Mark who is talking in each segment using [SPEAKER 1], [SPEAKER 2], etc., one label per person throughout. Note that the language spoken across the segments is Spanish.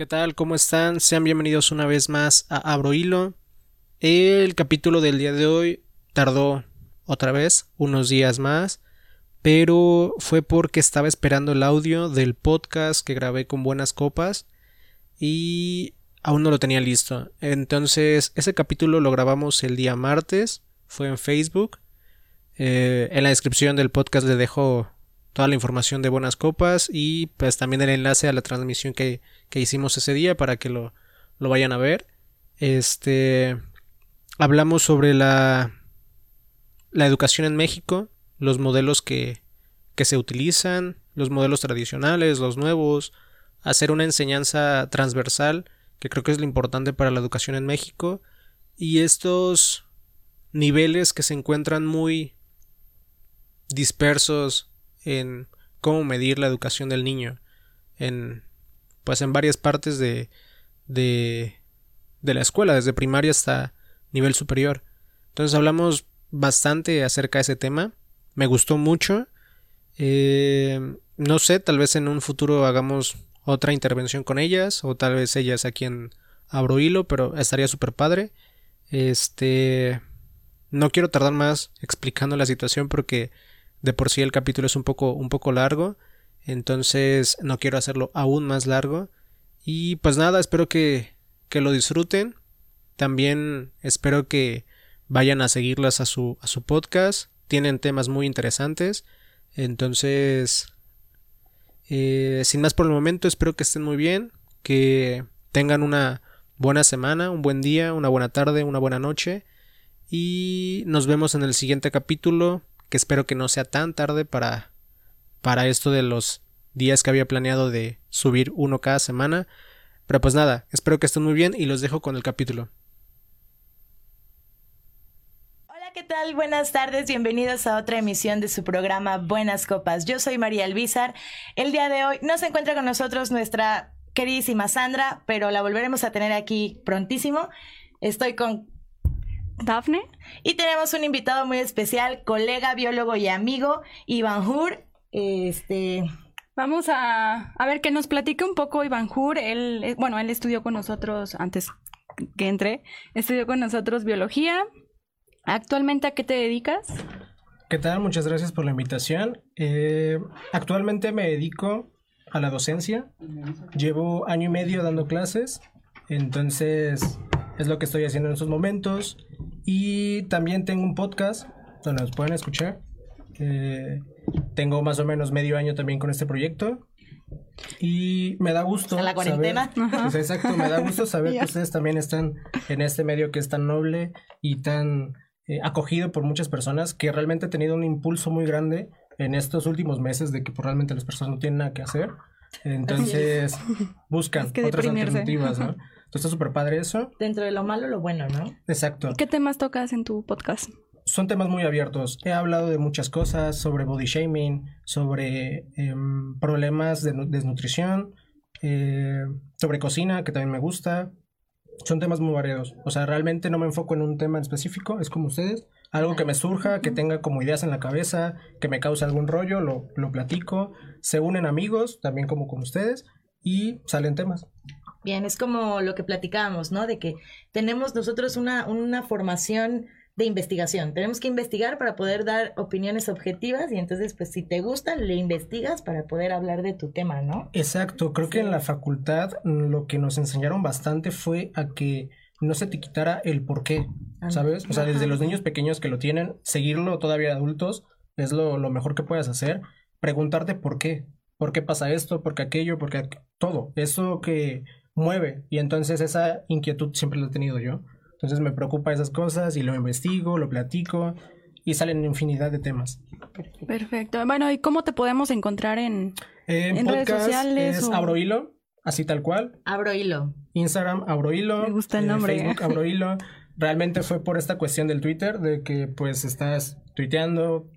[SPEAKER 1] ¿Qué tal? ¿Cómo están? Sean bienvenidos una vez más a Abro Hilo. El capítulo del día de hoy tardó otra vez unos días más, pero fue porque estaba esperando el audio del podcast que grabé con buenas copas y aún no lo tenía listo. Entonces, ese capítulo lo grabamos el día martes, fue en Facebook. Eh, en la descripción del podcast le dejo toda la información de Buenas Copas y pues también el enlace a la transmisión que, hicimos ese día para que lo, lo, vayan a ver. Este hablamos sobre la, la educación en México, los modelos que, que se utilizan, los modelos tradicionales, los nuevos, hacer una enseñanza transversal, que creo que es lo importante para la educación en México, y estos niveles que se encuentran muy dispersos en cómo medir la educación del niño en pues en varias partes de, de, de la escuela, desde primaria hasta nivel superior. Entonces hablamos bastante acerca de ese tema. Me gustó mucho. Eh, no sé, tal vez en un futuro hagamos otra intervención con ellas, o tal vez ellas a quien abro hilo, pero estaría súper padre. Este. No quiero tardar más explicando la situación porque de por sí el capítulo es un poco, un poco largo, entonces no quiero hacerlo aún más largo. Y pues nada, espero que, que lo disfruten. También espero que vayan a seguirlas a su, a su podcast. Tienen temas muy interesantes. Entonces, eh, sin más por el momento, espero que estén muy bien, que tengan una buena semana, un buen día, una buena tarde, una buena noche. Y nos vemos en el siguiente capítulo que espero que no sea tan tarde para, para esto de los días que había planeado de subir uno cada semana. Pero pues nada, espero que estén muy bien y los dejo con el capítulo.
[SPEAKER 2] ¿Qué tal? Buenas tardes, bienvenidos a otra emisión de su programa Buenas Copas. Yo soy María Elvizar. El día de hoy no se encuentra con nosotros nuestra queridísima Sandra, pero la volveremos a tener aquí prontísimo. Estoy con
[SPEAKER 3] Dafne.
[SPEAKER 2] Y tenemos un invitado muy especial, colega, biólogo y amigo, Iván Hur. Este.
[SPEAKER 3] Vamos a, a ver que nos platique un poco Iván Hur. Él, eh, bueno, él estudió con nosotros antes que entré, estudió con nosotros biología. ¿Actualmente a qué te dedicas?
[SPEAKER 1] ¿Qué tal? Muchas gracias por la invitación. Eh, actualmente me dedico a la docencia. Llevo año y medio dando clases. Entonces, es lo que estoy haciendo en estos momentos. Y también tengo un podcast donde nos pueden escuchar. tengo más o menos medio año también con este proyecto. Y me da gusto.
[SPEAKER 2] la cuarentena.
[SPEAKER 1] Pues, exacto, me da gusto saber que ustedes también están en este medio que es tan noble y tan eh, acogido por muchas personas, que realmente ha tenido un impulso muy grande en estos últimos meses de que pues, realmente las personas no tienen nada que hacer. Entonces buscan otras alternativas, ¿no? Entonces está súper padre eso.
[SPEAKER 2] Dentro de lo malo, lo bueno, ¿no?
[SPEAKER 1] Exacto.
[SPEAKER 3] ¿Qué temas tocas en tu podcast?
[SPEAKER 1] Son temas muy abiertos. He hablado de muchas cosas, sobre body shaming, sobre em, problemas de desnutrición, eh, sobre cocina, que también me gusta. Son temas muy variados. O sea, realmente no me enfoco en un tema en específico, es como ustedes. Algo que me surja, que tenga como ideas en la cabeza, que me cause algún rollo, lo, lo platico. Se unen amigos, también como con ustedes, y salen temas.
[SPEAKER 2] Bien, es como lo que platicábamos, ¿no? De que tenemos nosotros una, una formación de investigación. Tenemos que investigar para poder dar opiniones objetivas y entonces, pues si te gusta, le investigas para poder hablar de tu tema, ¿no?
[SPEAKER 1] Exacto, creo que en la facultad lo que nos enseñaron bastante fue a que no se te quitara el por qué, ah, ¿sabes? O sea, desde los niños pequeños que lo tienen, seguirlo todavía adultos es lo, lo mejor que puedes hacer, preguntarte por qué, por qué pasa esto, por qué aquello, por qué todo, eso que mueve. Y entonces esa inquietud siempre la he tenido yo. Entonces me preocupa esas cosas y lo investigo, lo platico y salen infinidad de temas.
[SPEAKER 3] Perfecto. Bueno, ¿y cómo te podemos encontrar en,
[SPEAKER 1] en, redes sociales? Es Abrohilo, así tal cual.
[SPEAKER 2] Abrohilo.
[SPEAKER 1] Instagram, Abrohilo.
[SPEAKER 3] Me gusta el nombre.
[SPEAKER 1] Facebook, Abrohilo. Realmente fue por esta cuestión del Twitter, de que pues estás tuiteando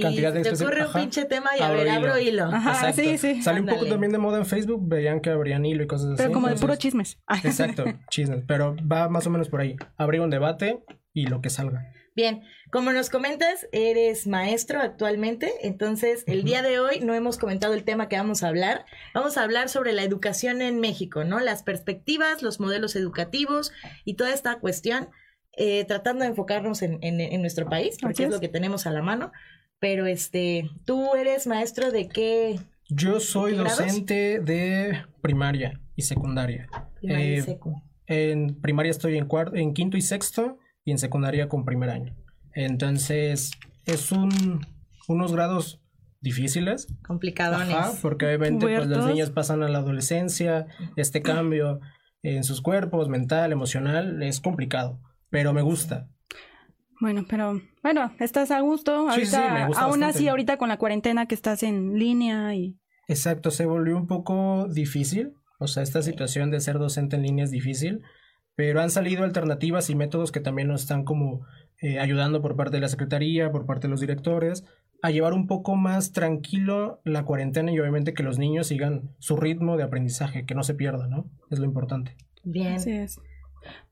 [SPEAKER 1] cantidad de
[SPEAKER 2] ocurre un
[SPEAKER 1] ajá.
[SPEAKER 2] pinche tema y a
[SPEAKER 1] Abro
[SPEAKER 2] ver,
[SPEAKER 1] hilo.
[SPEAKER 2] abro hilo.
[SPEAKER 3] Ajá,
[SPEAKER 1] Exacto.
[SPEAKER 3] sí, sí.
[SPEAKER 1] Salió un poco también de moda en Facebook, veían que abrían hilo y cosas así.
[SPEAKER 3] Pero como de puro chismes.
[SPEAKER 1] Exacto, chismes, pero va más o menos por ahí. Abrir un debate y lo que salga.
[SPEAKER 2] Bien, como nos comentas, eres maestro actualmente, entonces el día de hoy no hemos comentado el tema que vamos a hablar. Vamos a hablar sobre la educación en México, ¿no? Las perspectivas, los modelos educativos y toda esta cuestión, eh, tratando de enfocarnos en, en- en nuestro país, porque es. lo que tenemos a la mano. Pero este, ¿tú eres maestro de qué?
[SPEAKER 1] Yo soy
[SPEAKER 2] ¿De qué grados?
[SPEAKER 1] docente de primaria y secundaria.
[SPEAKER 2] Primaria y
[SPEAKER 1] Eh,
[SPEAKER 2] secu?
[SPEAKER 1] En primaria estoy en, cuarto, en quinto y sexto y en secundaria con primer año. Entonces, es un, unos grados difíciles.
[SPEAKER 2] Complicadones.
[SPEAKER 1] Ajá, porque obviamente pues, los niños pasan a la adolescencia, este cambio en sus cuerpos, mental, emocional, es complicado, pero me gusta.
[SPEAKER 3] Bueno, pero bueno, estás a gusto.
[SPEAKER 1] Sí, sí,
[SPEAKER 3] Ahorita,
[SPEAKER 1] me gusta
[SPEAKER 3] aún así, ahorita con la cuarentena que estás en línea y
[SPEAKER 1] Exacto, se volvió un poco difícil, o sea, esta situación de ser docente en línea es difícil, pero han salido alternativas y métodos que también nos están como eh, ayudando por parte de la Secretaría, por parte de los directores, a llevar un poco más tranquilo la cuarentena y obviamente que los niños sigan su ritmo de aprendizaje, que no se pierda, ¿no? Es lo importante.
[SPEAKER 2] Bien.
[SPEAKER 3] así es.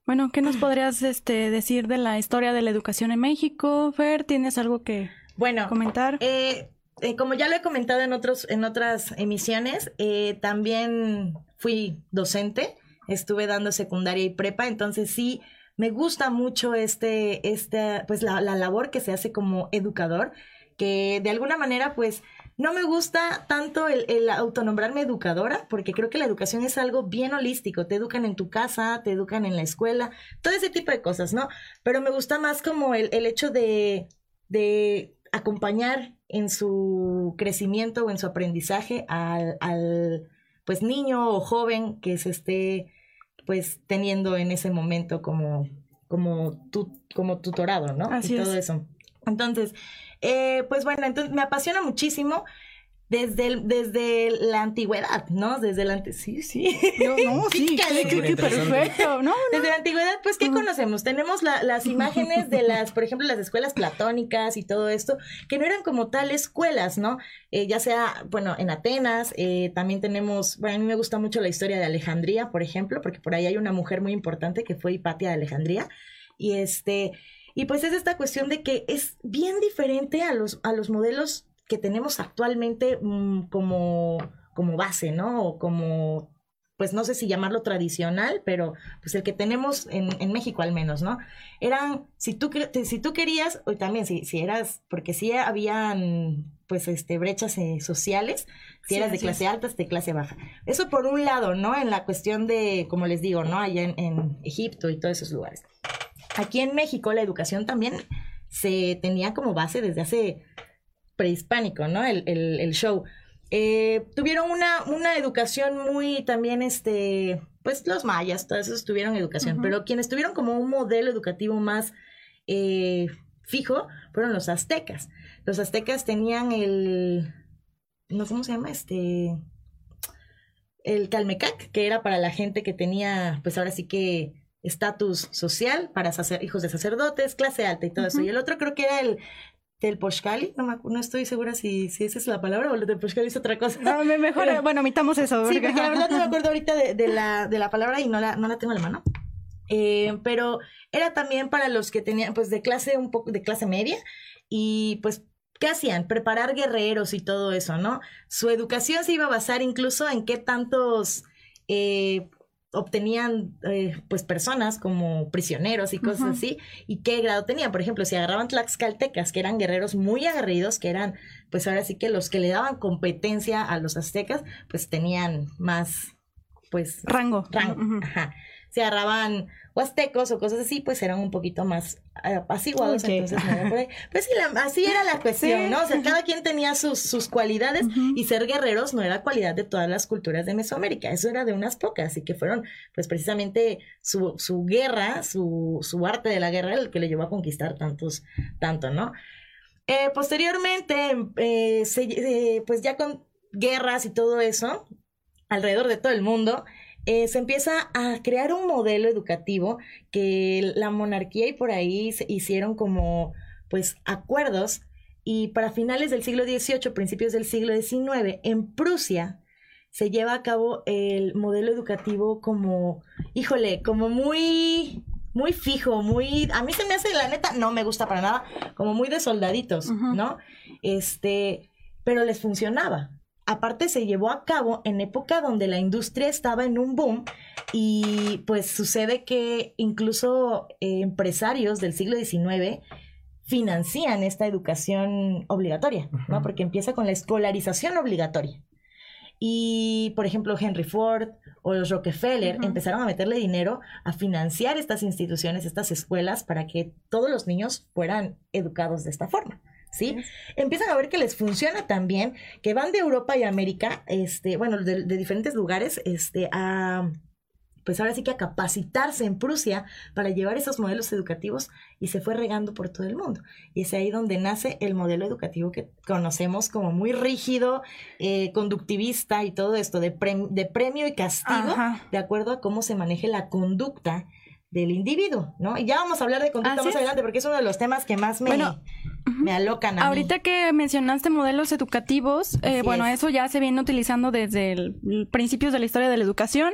[SPEAKER 3] Bueno, ¿qué nos podrías este, decir de la historia de la educación en México? Fer, ¿tienes algo que
[SPEAKER 2] Bueno,
[SPEAKER 3] comentar?
[SPEAKER 2] Eh, eh, como ya lo he comentado en otros, en otras emisiones, eh, también fui docente, estuve dando secundaria y prepa, entonces sí me gusta mucho este, este, pues la, la labor que se hace como educador, que de alguna manera, pues, no me gusta tanto el, el autonombrarme educadora, porque creo que la educación es algo bien holístico. Te educan en tu casa, te educan en la escuela, todo ese tipo de cosas, ¿no? Pero me gusta más como el, el hecho de, de acompañar en su crecimiento o en su aprendizaje al, al pues niño o joven que se esté pues teniendo en ese momento como como tu, como tutorado, ¿no?
[SPEAKER 3] Así
[SPEAKER 2] y todo
[SPEAKER 3] es.
[SPEAKER 2] eso. Entonces, eh, pues bueno, entonces me apasiona muchísimo desde, el- desde la antigüedad, ¿no? Desde la sí, sí.
[SPEAKER 3] Yo, no, sí, qué- qué- qué perfecto. No,
[SPEAKER 2] Desde la antigüedad, pues, ¿qué conocemos? Tenemos la- las imágenes de las, por ejemplo, las escuelas platónicas y todo esto, que no eran como tal escuelas, ¿no? Eh, ya sea, bueno, en Atenas, eh, también tenemos, bueno, a mí me gusta mucho la historia de Alejandría, por ejemplo, porque por ahí hay una mujer muy importante que fue Hipatia de Alejandría, y este, y pues es esta cuestión de que es bien diferente a los, a los modelos que tenemos actualmente mm, como, como base, ¿no? O como, pues no sé si llamarlo tradicional, pero pues el que tenemos en, en México al menos, ¿no? Eran, si tú, si tú querías, o también si, si eras, porque sí habían pues este brechas eh, sociales, si
[SPEAKER 3] Sí,
[SPEAKER 2] eras de clase alta, de clase baja. Eso por un lado, ¿no? En la cuestión de, como les digo, ¿no? Allá en, en Egipto y todos esos lugares. Aquí en México la educación también se tenía como base desde hace prehispánico, ¿no? El, el- el show. Eh, tuvieron una, una educación muy también, este, pues los mayas, todos esos tuvieron educación, pero quienes tuvieron como un modelo educativo más eh, fijo fueron los aztecas. Los aztecas tenían el, no, ¿cómo se llama? Este, el calmecac, que era para la gente que tenía, pues ahora sí que estatus social, para sacer, hijos de sacerdotes, clase alta y todo eso.
[SPEAKER 3] Ujú.
[SPEAKER 2] Y el otro creo que era el telpochcali, no, no estoy segura si, si esa es la palabra o el telpochcali es otra cosa.
[SPEAKER 3] no, me- mejor,
[SPEAKER 2] Pero-
[SPEAKER 3] bueno, omitamos eso.
[SPEAKER 2] Sí,
[SPEAKER 3] porque-
[SPEAKER 2] porque la verdad no me acuerdo ahorita de, de la, de la palabra y no la, no la tengo en la mano. Eh, pero era también para los que tenían, pues, de clase un poco, de clase media y pues, ¿qué hacían? Preparar guerreros y todo eso, ¿no? Su educación se iba a basar incluso en qué tantos eh, obtenían, eh, pues, personas como prisioneros y cosas así y qué grado tenían. Por ejemplo, si agarraban tlaxcaltecas, que eran guerreros muy aguerridos, que eran, pues, ahora sí que los que le daban competencia a los aztecas, pues, tenían más, pues,
[SPEAKER 3] Rango.
[SPEAKER 2] rango. Ajá. Si agarraban huastecos o cosas así, pues eran un poquito más eh, apaciguados. Entonces, no era por ahí. Pues sí, la- así era la cuestión,
[SPEAKER 3] Sí.
[SPEAKER 2] ¿no? O sea, cada quien tenía sus, sus cualidades y ser guerreros no era cualidad de todas las culturas de Mesoamérica, eso era de unas pocas y que fueron, pues precisamente su, su guerra, su, su arte de la guerra, el que le llevó a conquistar tantos, tanto, ¿no? Eh, posteriormente, eh, se- eh, pues ya con guerras y todo eso, alrededor de todo el mundo, eh, se empieza a crear un modelo educativo que la monarquía y por ahí se hicieron como, pues, acuerdos Y para finales del siglo XVIII, principios del siglo XIX, en Prusia se lleva a cabo el modelo educativo como, híjole, como muy muy fijo, muy a mí se me hace la neta no me gusta para nada, como muy de soldaditos, ¿no? Este, pero les funcionaba. Aparte se llevó a cabo en época donde la industria estaba en un boom y pues sucede que incluso eh, empresarios del siglo XIX financian esta educación obligatoria, ¿no? Porque empieza con la escolarización obligatoria. Y, por ejemplo, Henry Ford o los Rockefeller empezaron a meterle dinero a financiar estas instituciones, estas escuelas, para que todos los niños fueran educados de esta forma. ¿Sí? Empiezan a ver que les funciona también, que van de Europa y América, este, bueno, de, de diferentes lugares, este, a pues ahora sí que a capacitarse en Prusia para llevar esos modelos educativos y se fue regando por todo el mundo. Y es ahí donde nace el modelo educativo que conocemos como muy rígido, eh, conductivista y todo esto de, de premio y castigo, de acuerdo a cómo se maneje la conducta del individuo, ¿no? Y ya vamos a hablar de conducta más adelante porque es uno de los temas que más me, me alocan a
[SPEAKER 3] Ahorita que mencionaste modelos educativos, eh, bueno, eso ya se viene utilizando desde el, principios de la historia de la educación.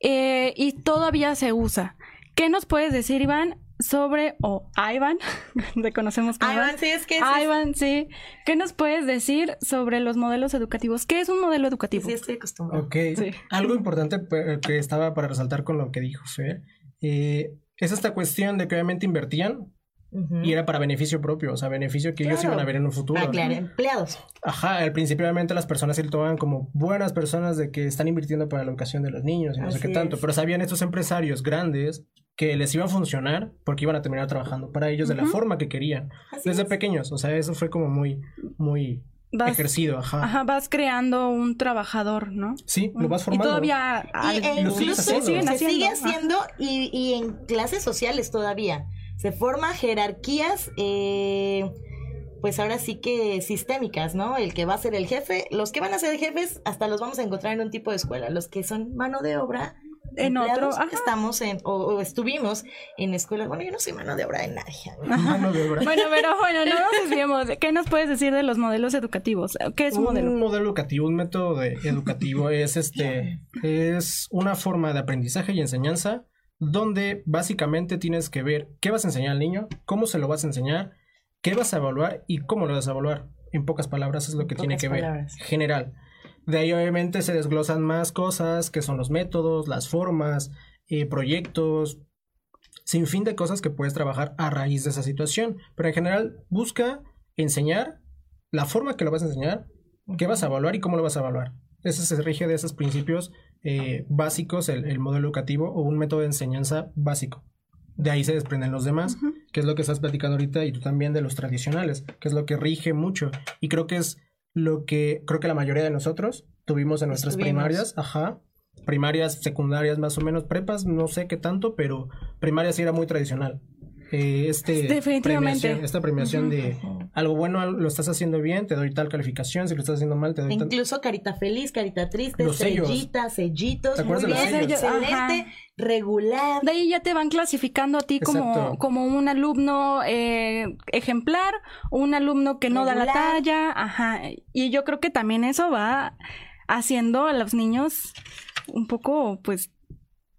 [SPEAKER 3] Eh, y todavía se usa. ¿Qué nos puedes decir, Iván, sobre, o Iván, te conocemos como
[SPEAKER 2] Iván, sí, es que
[SPEAKER 3] Iván, sí. ¿Qué nos puedes decir sobre los modelos educativos? ¿Qué es un modelo educativo?
[SPEAKER 2] Sí, estoy acostumbrado.
[SPEAKER 1] Ok, algo importante que estaba para resaltar con lo que dijo Fer, eh, es esta cuestión de que obviamente invertían y era para beneficio propio, o sea, beneficio que ellos iban a ver en un futuro.
[SPEAKER 2] Claro, empleados.
[SPEAKER 1] Ajá, al principio obviamente las personas se lo tomaban como buenas personas de que están invirtiendo para la educación de los niños y no sé qué tanto, pero sabían estos empresarios grandes que les iba a funcionar porque iban a terminar trabajando para ellos de la forma que querían, desde pequeños, o sea, eso fue como muy, muy ejercido, ajá.
[SPEAKER 3] Ajá, vas creando un trabajador, ¿no?
[SPEAKER 1] Sí, lo vas formando.
[SPEAKER 3] Y todavía
[SPEAKER 2] y, e incluso se, sigue haciendo y, y en clases sociales todavía se forman jerarquías, eh, pues ahora sí que sistémicas, ¿no? El que va a ser el jefe, los que van a ser jefes, hasta los vamos a encontrar en un tipo de escuela, los que son mano de obra. En otro, estamos en, o, estuvimos en escuelas. Bueno, yo no soy mano de obra de nadie.
[SPEAKER 1] Mano de obra.
[SPEAKER 3] Bueno, pero bueno, no nos desviemos. ¿Qué nos puedes decir de los modelos educativos? ¿Qué es un, modelo?
[SPEAKER 1] Un modelo educativo, un método educativo es este, es una forma de aprendizaje y enseñanza donde básicamente tienes que ver qué vas a enseñar al niño, cómo se lo vas a enseñar, qué vas a evaluar y cómo lo vas a evaluar. En pocas palabras es lo que tiene que ver. General. De ahí obviamente se desglosan más cosas, que son los métodos, las formas, eh, proyectos, sin fin de cosas que puedes trabajar a raíz de esa situación. Pero en general busca enseñar la forma que lo vas a enseñar, qué vas a evaluar y cómo lo vas a evaluar. Ese se rige de esos principios eh, básicos, el, modelo educativo o un método de enseñanza básico. De ahí se desprenden los demás, que es lo que estás platicando ahorita y tú también de los tradicionales, que es lo que rige mucho. Y creo que es lo que creo que la mayoría de nosotros tuvimos en nuestras primarias, ajá, primarias, secundarias más o menos, prepas, no sé qué tanto, pero primarias sí era muy tradicional. Eh, este
[SPEAKER 3] Definitivamente.
[SPEAKER 1] esta premiación de algo bueno lo estás haciendo bien, te doy tal calificación, si lo estás haciendo mal te doy
[SPEAKER 2] Incluso carita feliz, carita triste, estrellitas, sellitos, muy bien, excelente, regular.
[SPEAKER 3] De ahí ya te van clasificando a ti como, como un alumno eh, ejemplar, un alumno que no da la talla, ajá. Y yo creo que también eso va haciendo a los niños un poco, pues,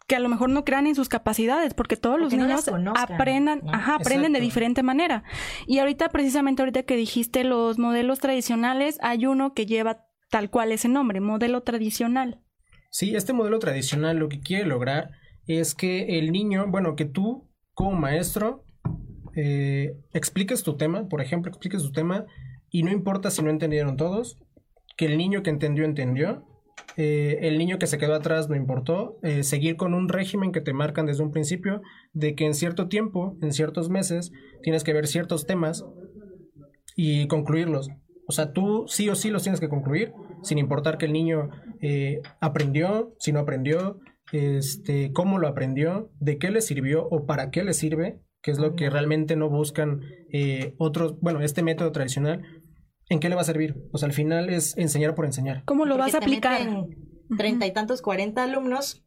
[SPEAKER 3] que a lo mejor no crean en sus capacidades, porque todos los niños aprendan, ajá, aprenden de diferente manera. Y ahorita, precisamente ahorita que dijiste los modelos tradicionales, hay uno que lleva tal cual ese nombre, modelo tradicional.
[SPEAKER 1] Sí, este modelo tradicional lo que quiere lograr es que el niño, bueno, que tú como maestro eh, expliques tu tema, por ejemplo, expliques tu tema y no importa si no entendieron todos, que el niño que entendió, entendió eh, el niño que se quedó atrás no importó, eh, seguir con un régimen que te marcan desde un principio de que en cierto tiempo, en ciertos meses, tienes que ver ciertos temas y concluirlos. O sea, tú sí o sí los tienes que concluir, sin importar que el niño eh, aprendió, si no aprendió, este, cómo lo aprendió, de qué le sirvió o para qué le sirve, que es lo que realmente no buscan otros, bueno, este método tradicional ¿en qué le va a servir? O sea, al final es enseñar por enseñar.
[SPEAKER 3] ¿Cómo lo vas a aplicar?
[SPEAKER 2] Treinta y tantos, cuarenta alumnos,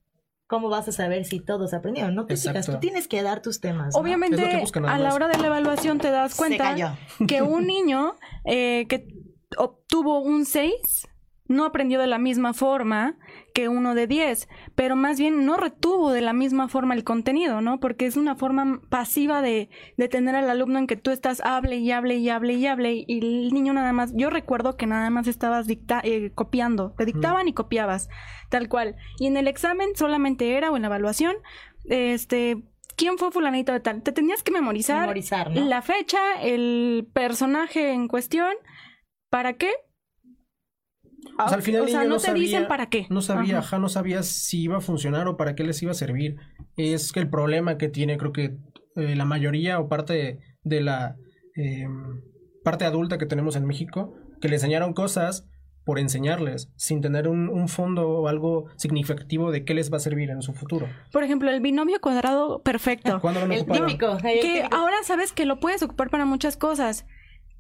[SPEAKER 2] ¿cómo vas a saber si todos aprendieron? No te fijas, tú tienes que dar tus temas.
[SPEAKER 3] Obviamente, a la hora de la evaluación te das cuenta que un niño eh, que obtuvo un 6 no aprendió de la misma forma que uno de 10, pero más bien no retuvo de la misma forma el contenido, ¿no? Porque es una forma pasiva de, de tener al alumno en que tú estás hable y hable y hable y hable y el niño nada más, yo recuerdo que nada más estabas dicta eh, copiando, te dictaban y copiabas, tal cual. Y en el examen solamente era o en la evaluación, este, ¿quién fue fulanito de tal? Te tenías que memorizar,
[SPEAKER 2] memorizar
[SPEAKER 3] la fecha, el personaje en cuestión, ¿para qué?
[SPEAKER 1] O sea, al final
[SPEAKER 3] o no, te dicen para qué.
[SPEAKER 1] No sabía, ajá. no sabía si iba a funcionar o para qué les iba a servir. Es que el problema que tiene, creo que eh, la mayoría o parte de la eh, parte adulta que tenemos en México, que le enseñaron cosas por enseñarles, sin tener un, fondo o algo significativo de qué les va a servir en su futuro.
[SPEAKER 3] Por ejemplo, el binomio cuadrado perfecto.
[SPEAKER 2] el típico.
[SPEAKER 3] que ahora sabes que lo puedes ocupar para muchas cosas,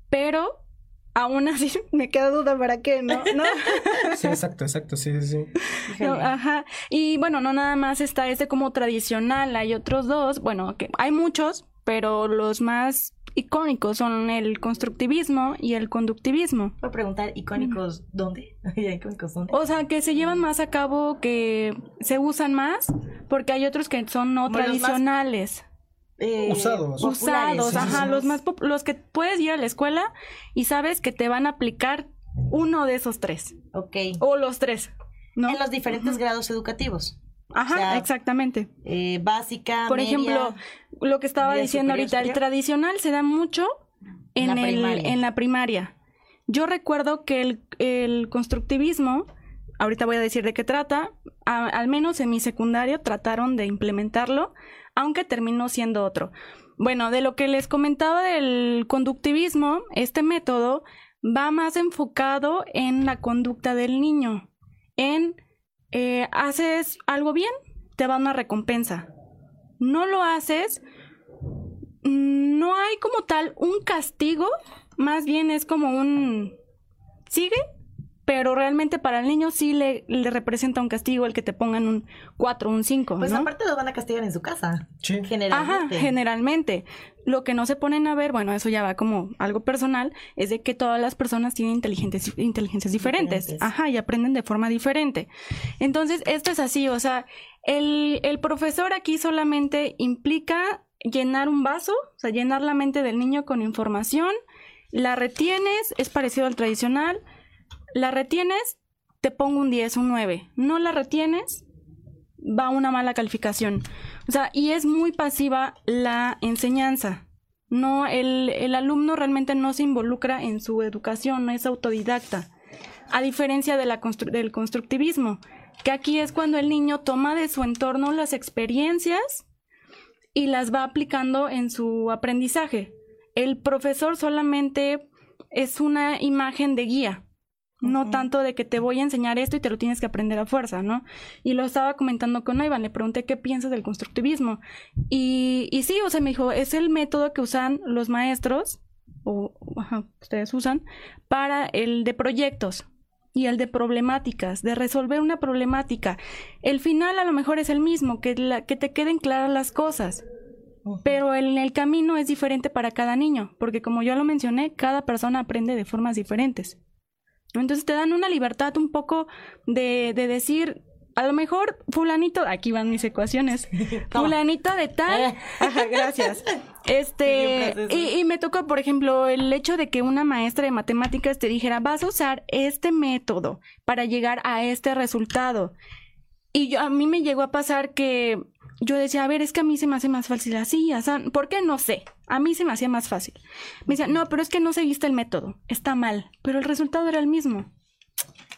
[SPEAKER 3] pero aún así me queda duda para qué, ¿no? ¿No?
[SPEAKER 1] Sí, exacto, exacto, sí, sí,
[SPEAKER 3] sí. ajá. Y bueno, no nada más está este como tradicional, hay otros dos, bueno, que hay muchos, pero los más icónicos son el constructivismo y el conductivismo.
[SPEAKER 2] Voy a preguntar, ¿icónicos dónde? ¿Icónicos dónde?
[SPEAKER 3] O sea, que se llevan más a cabo, que se usan más, porque hay otros que son no tradicionales.
[SPEAKER 1] Eh, usados.
[SPEAKER 3] Usados, ajá, los más los que puedes ir a la escuela y sabes que te van a aplicar uno de esos tres.
[SPEAKER 2] Ok.
[SPEAKER 3] O los tres, ¿no?
[SPEAKER 2] En los diferentes grados educativos.
[SPEAKER 3] Ajá, exactamente.
[SPEAKER 2] Eh, básica,
[SPEAKER 3] Por ejemplo, lo que estaba diciendo ahorita, el tradicional se da mucho en, la, el, primaria. en la primaria. Yo recuerdo que el, el constructivismo, ahorita voy a decir de qué trata, al menos en mi secundario trataron de implementarlo aunque terminó siendo otro. Bueno, de lo que les comentaba del conductivismo, este método va más enfocado en la conducta del niño, en eh, haces algo bien, te va una recompensa. No lo haces, no hay como tal un castigo, más bien es como un sigue pero realmente para el niño sí le, le, representa un castigo el que te pongan un 4 o un 5.
[SPEAKER 2] Pues aparte lo van a castigar en su casa. Sí. Generalmente.
[SPEAKER 3] Ajá, generalmente. Lo que no se ponen a ver, bueno, eso ya va como algo personal, es de que todas las personas tienen inteligencias, inteligencias diferentes. Ajá, y aprenden de forma diferente. Entonces, esto es así, o sea, el, el profesor aquí solamente implica llenar un vaso, o sea, llenar la mente del niño con información, la retienes, es parecido al tradicional, la retienes, te pongo un 10, un 9. No la retienes, va una mala calificación. O sea, y es muy pasiva la enseñanza. No, el, el alumno realmente no se involucra en su educación, no es autodidacta. A diferencia de la del constructivismo, que aquí es cuando el niño toma de su entorno las experiencias y las va aplicando en su aprendizaje. El profesor solamente es una imagen de guía no tanto de que te voy a enseñar esto y te lo tienes que aprender a fuerza, ¿no? Y lo estaba comentando con Ivan, le pregunté qué piensas del constructivismo. Y, y sí, o sea, me dijo, es el método que usan los maestros, o ustedes usan, para el de proyectos y el de problemáticas, de resolver una problemática. El final a lo mejor es el mismo, que, la, que te queden claras las cosas. Pero en el camino es diferente para cada niño, porque como yo lo mencioné, cada persona aprende de formas diferentes. Entonces te dan una libertad un poco de, de decir, a lo mejor fulanito, aquí van mis ecuaciones, fulanito de tal, eh. ajá, gracias. Este, y, y, me tocó, por ejemplo, el hecho de que una maestra de matemáticas te dijera, vas a usar este método para llegar a este resultado. Y yo, a mí me llegó a pasar que yo decía, a ver, es que a mí se me hace más fácil así, así. ¿por qué? No sé, a mí se me hacía más fácil. Me decía, no, pero es que no seguiste el método, está mal, pero el resultado era el mismo.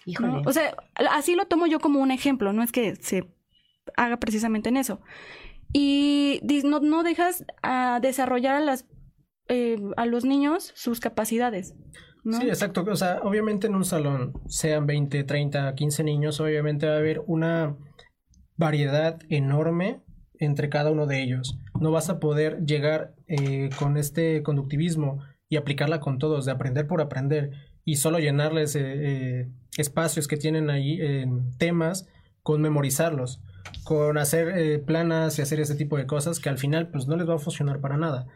[SPEAKER 3] Híjole. O sea, así lo tomo yo como un ejemplo, no es que se haga precisamente en eso. Y no, no dejas a desarrollar a, las, eh, a los niños sus capacidades.
[SPEAKER 1] Sí, exacto. O sea, obviamente en un salón, sean 20, 30, 15 niños, obviamente va a haber una variedad enorme entre cada uno de ellos. No vas a poder llegar eh, con este conductivismo y aplicarla con todos, de aprender por aprender y solo llenarles eh, eh, espacios que tienen ahí en temas con memorizarlos. con hacer planas y hacer ese tipo de cosas que al final pues no les va a funcionar para nada.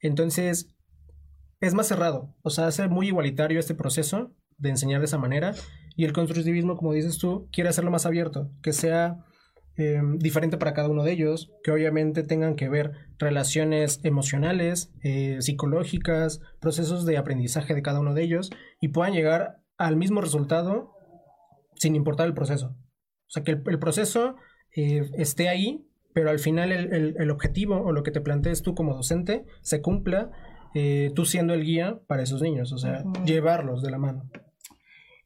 [SPEAKER 1] Entonces, es más cerrado, o sea, hace muy igualitario este proceso de enseñar de esa manera y el constructivismo, como dices tú, quiere hacerlo más abierto, que sea em, diferente para cada uno de ellos, que obviamente tengan que ver relaciones emocionales, eh, psicológicas, procesos de aprendizaje de cada uno de ellos y puedan llegar al mismo resultado sin importar el proceso. O sea, que el, proceso eh, esté ahí, pero al final el, objetivo o lo que te plantees tú como docente se cumpla, eh, tú siendo el guía para esos niños, o sea, llevarlos de la mano.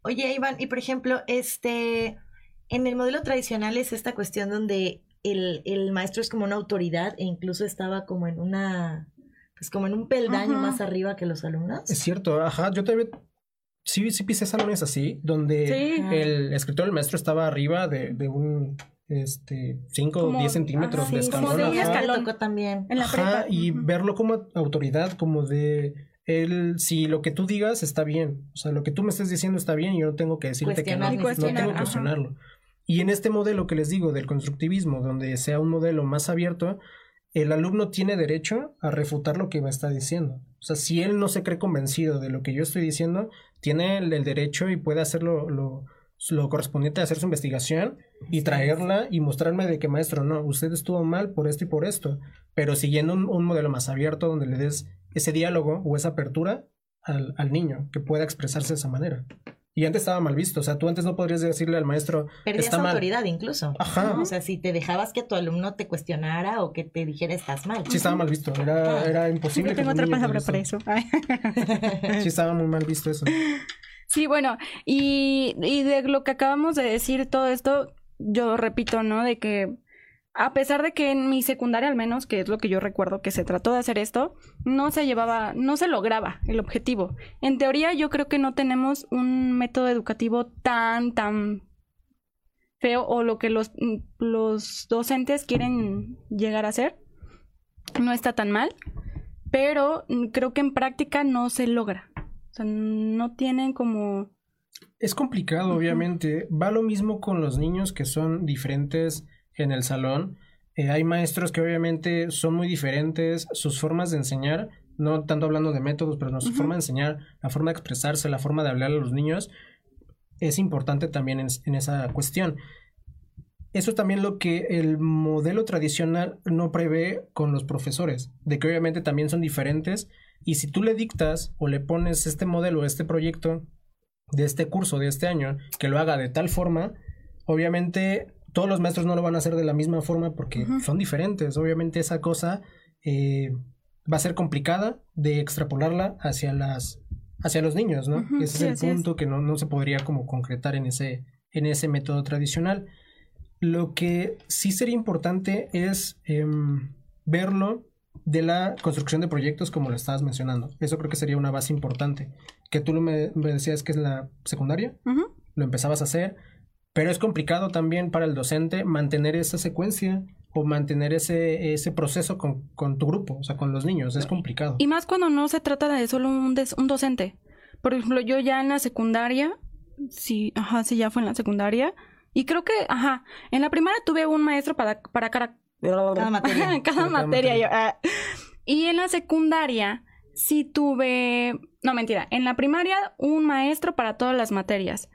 [SPEAKER 2] Oye, Iván, y por ejemplo, este, en el modelo tradicional es esta cuestión donde el, maestro es como una autoridad e incluso estaba como en una, pues como en un peldaño más arriba que los alumnos.
[SPEAKER 1] Es cierto, ajá, yo te sí, sí pisé salones así, donde el escritor, el maestro estaba arriba de, de un este 5 o 10 centímetros de escalón. Como de un
[SPEAKER 2] escalón también.
[SPEAKER 1] En la ajá, y verlo como autoridad, como de él, si lo que tú digas está bien, o sea, lo que tú me estés diciendo está bien y yo no tengo que decirte que no, no tengo que cuestionarlo. Y en este modelo que les digo del constructivismo, donde sea un modelo más abierto, el alumno tiene derecho a refutar lo que me está diciendo. O sea, si él no se cree convencido de lo que yo estoy diciendo, tiene el, derecho y puede hacerlo lo, lo correspondiente a hacer su investigación y traerla y mostrarme de que maestro, no, usted estuvo mal por esto y por esto, pero siguiendo un modelo más abierto donde le des ese diálogo o esa apertura al, niño que pueda expresarse de esa manera. Y antes estaba mal visto, o sea, tú antes no podrías decirle al maestro.
[SPEAKER 2] Perdías autoridad incluso. Ajá. O sea, si te dejabas que tu alumno te cuestionara o que te dijera estás mal.
[SPEAKER 1] Sí, estaba mal visto, era, ah. era imposible.
[SPEAKER 3] Yo tengo otra palabra para eso.
[SPEAKER 1] sí, estaba muy mal visto eso.
[SPEAKER 3] Sí, bueno, y, y de lo que acabamos de decir, todo esto, yo repito, ¿no? De que a pesar de que en mi secundaria al menos, que es lo que yo recuerdo que se trató de hacer esto, no se llevaba, no se lograba el objetivo. En teoría yo creo que no tenemos un método educativo tan, tan feo o lo que los, los docentes quieren llegar a hacer. No está tan mal, pero creo que en práctica no se logra. O sea, no tienen como...
[SPEAKER 1] Es complicado, obviamente. Va lo mismo con los niños que son diferentes en el salón. Eh, hay maestros que obviamente son muy diferentes, sus formas de enseñar, no tanto hablando de métodos, pero no, su forma de enseñar, la forma de expresarse, la forma de hablar a los niños, es importante también en, esa cuestión. Eso es también lo que el modelo tradicional no prevé con los profesores, de que obviamente también son diferentes y si tú le dictas o le pones este modelo, este proyecto de este curso de este año, que lo haga de tal forma, obviamente todos los maestros no lo van a hacer de la misma forma porque son diferentes. Obviamente esa cosa eh, va a ser complicada de extrapolarla hacia las hacia los niños, ¿no? ese es el punto que no, no, se podría como concretar en ese, en ese método tradicional. Lo que sí sería importante es em, verlo de la construcción de proyectos como lo estabas mencionando. Eso creo que sería una base importante. Que tú me, me decías que es la secundaria, lo empezabas a hacer, pero es complicado también para el docente mantener esa secuencia o mantener ese, ese proceso con, con tu grupo, o sea, con los niños. Es complicado.
[SPEAKER 3] Y más cuando no se trata de solo un, un docente. Por ejemplo, yo ya en la secundaria, sí, ajá, sí, ya fue en la secundaria. Y creo que, ajá, en la primaria tuve un maestro para, para cada, materia. cada, materia. Ah. y en la secundaria sí tuve, no mentira, en la primaria un maestro para todas las materias.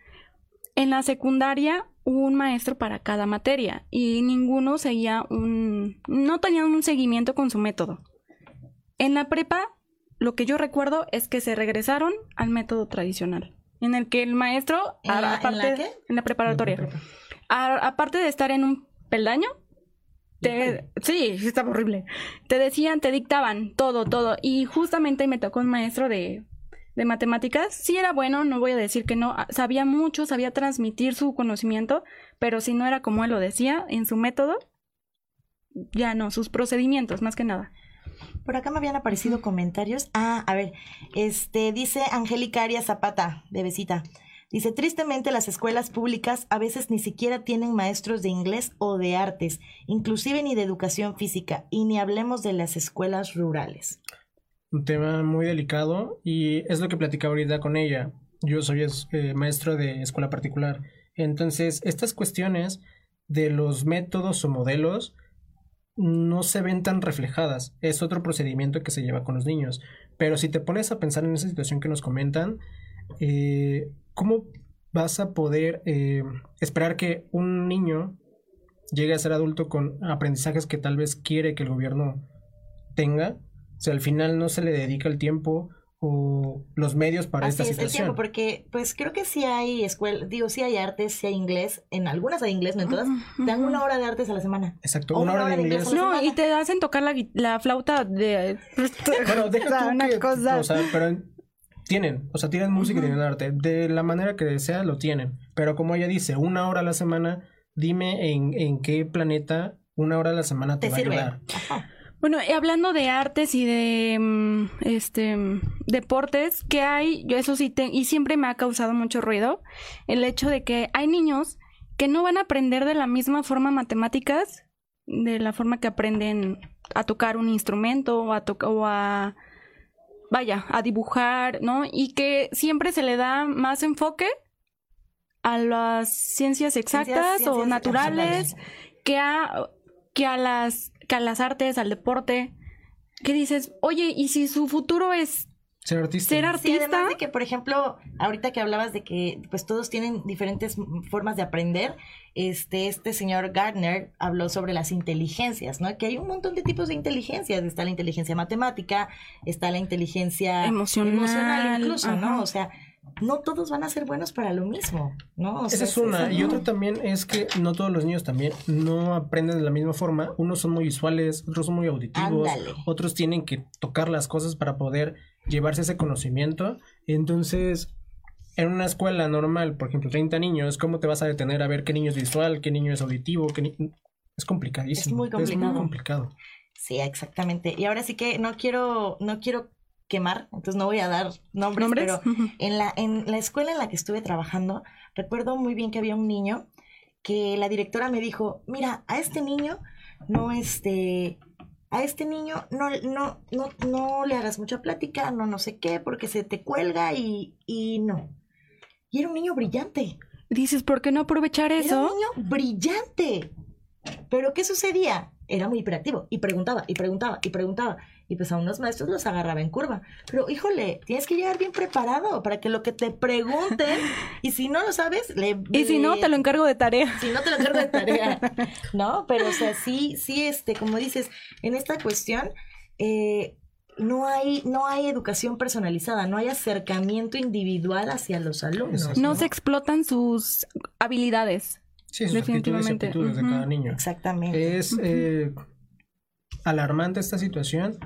[SPEAKER 3] En la secundaria hubo un maestro para cada materia y ninguno seguía un... no tenían un seguimiento con su método. En la prepa, lo que yo recuerdo es que se regresaron al método tradicional, en el que el maestro,
[SPEAKER 2] ¿En la, aparte,
[SPEAKER 3] ¿en la preparatoria, aparte de estar en un peldaño, te, sí, estaba horrible. Te decían, te dictaban todo, todo. Y justamente me tocó un maestro de de matemáticas, sí era bueno, no voy a decir que no, sabía mucho, sabía transmitir su conocimiento, pero si no era como él lo decía en su método, ya no, sus procedimientos, más que nada.
[SPEAKER 2] Por acá me habían aparecido comentarios. Ah, a ver, este dice Angélica Arias Zapata, bebecita. Dice, tristemente las escuelas públicas a veces ni siquiera tienen maestros de inglés o de artes, inclusive ni de educación física, y ni hablemos de las escuelas rurales
[SPEAKER 1] un tema muy delicado y es lo que platicaba ahorita con ella. Yo soy eh, maestro de escuela particular. Entonces, estas cuestiones de los métodos o modelos no se ven tan reflejadas. Es otro procedimiento que se lleva con los niños. Pero si te pones a pensar en esa situación que nos comentan, eh, ¿cómo vas a poder eh, esperar que un niño llegue a ser adulto con aprendizajes que tal vez quiere que el gobierno tenga? O sea, al final no se le dedica el tiempo o los medios para esta situación. El tiempo,
[SPEAKER 2] porque pues creo que sí hay escuela, digo, sí hay artes, sí hay inglés, en algunas hay inglés, no en todas, dan una hora de artes a la semana.
[SPEAKER 1] Exacto, una, hora, de inglés.
[SPEAKER 3] no, y te hacen tocar la, la flauta de...
[SPEAKER 1] bueno, deja una cosa. O sea, pero tienen, o sea, tienen música y tienen arte. De la manera que sea, lo tienen. Pero como ella dice, una hora a la semana, dime en, en qué planeta una hora a la semana te, va a ayudar.
[SPEAKER 3] Bueno, y hablando de artes y de mm, este deportes, que hay, yo eso sí, te, y siempre me ha causado mucho ruido, el hecho de que hay niños que no van a aprender de la misma forma matemáticas, de la forma que aprenden a tocar un instrumento o a, o a vaya, a dibujar, ¿no? Y que siempre se le da más enfoque a las ciencias exactas o naturales que a que a las a las artes, al deporte, que dices, oye, ¿y si su futuro es
[SPEAKER 1] ser artista.
[SPEAKER 3] Ser artista.
[SPEAKER 2] además de que, por ejemplo, ahorita que hablabas de que pues todos tienen diferentes formas de aprender, este, este señor Gardner habló sobre las inteligencias, ¿no? Que hay un montón de tipos de inteligencias. Está la inteligencia matemática, está la inteligencia emocional, emocional incluso, ¿no? O sea, no todos van a ser buenos para lo mismo, ¿no?
[SPEAKER 1] Esa es una. Y otra también es que no todos los niños también no aprenden de la misma forma. Unos son muy visuales, otros son muy auditivos, otros tienen que tocar las cosas para poder llevarse ese conocimiento. Entonces, en una escuela normal, por ejemplo, 30 niños, ¿cómo te vas a detener a ver qué niño es visual, qué niño es auditivo? Qué Es complicadísimo. Es muy complicado. Es muy complicado.
[SPEAKER 2] Sí, exactamente. Y ahora sí que no quiero, no quiero quemar, entonces no voy a dar nombres, pero en la, en la escuela en la que estuve trabajando, recuerdo muy bien que había un niño que la directora me dijo, mira, a este niño no este, a este niño no, no, no, no le hagas mucha plática, no no sé qué, porque se te cuelga y, y no. Y era un niño brillante.
[SPEAKER 3] Dices, ¿por qué no aprovechar eso?
[SPEAKER 2] Era un niño brillante. Pero ¿qué sucedía? Era muy hiperactivo y preguntaba y preguntaba y preguntaba y pues a unos maestros los agarraba en curva. Pero híjole, tienes que llegar bien preparado para que lo que te pregunten, y si no lo sabes, le...
[SPEAKER 3] Y si no, te lo encargo de tarea.
[SPEAKER 2] Si no, te lo encargo de tarea. ¿No? Pero o sea, sí, sí, este, como dices, en esta cuestión, eh, no hay, no hay educación personalizada, no hay acercamiento individual hacia los alumnos.
[SPEAKER 3] No, se explotan sus habilidades.
[SPEAKER 1] Sí, sus definitivamente. de cada niño.
[SPEAKER 2] Exactamente.
[SPEAKER 1] Es eh, alarmante esta situación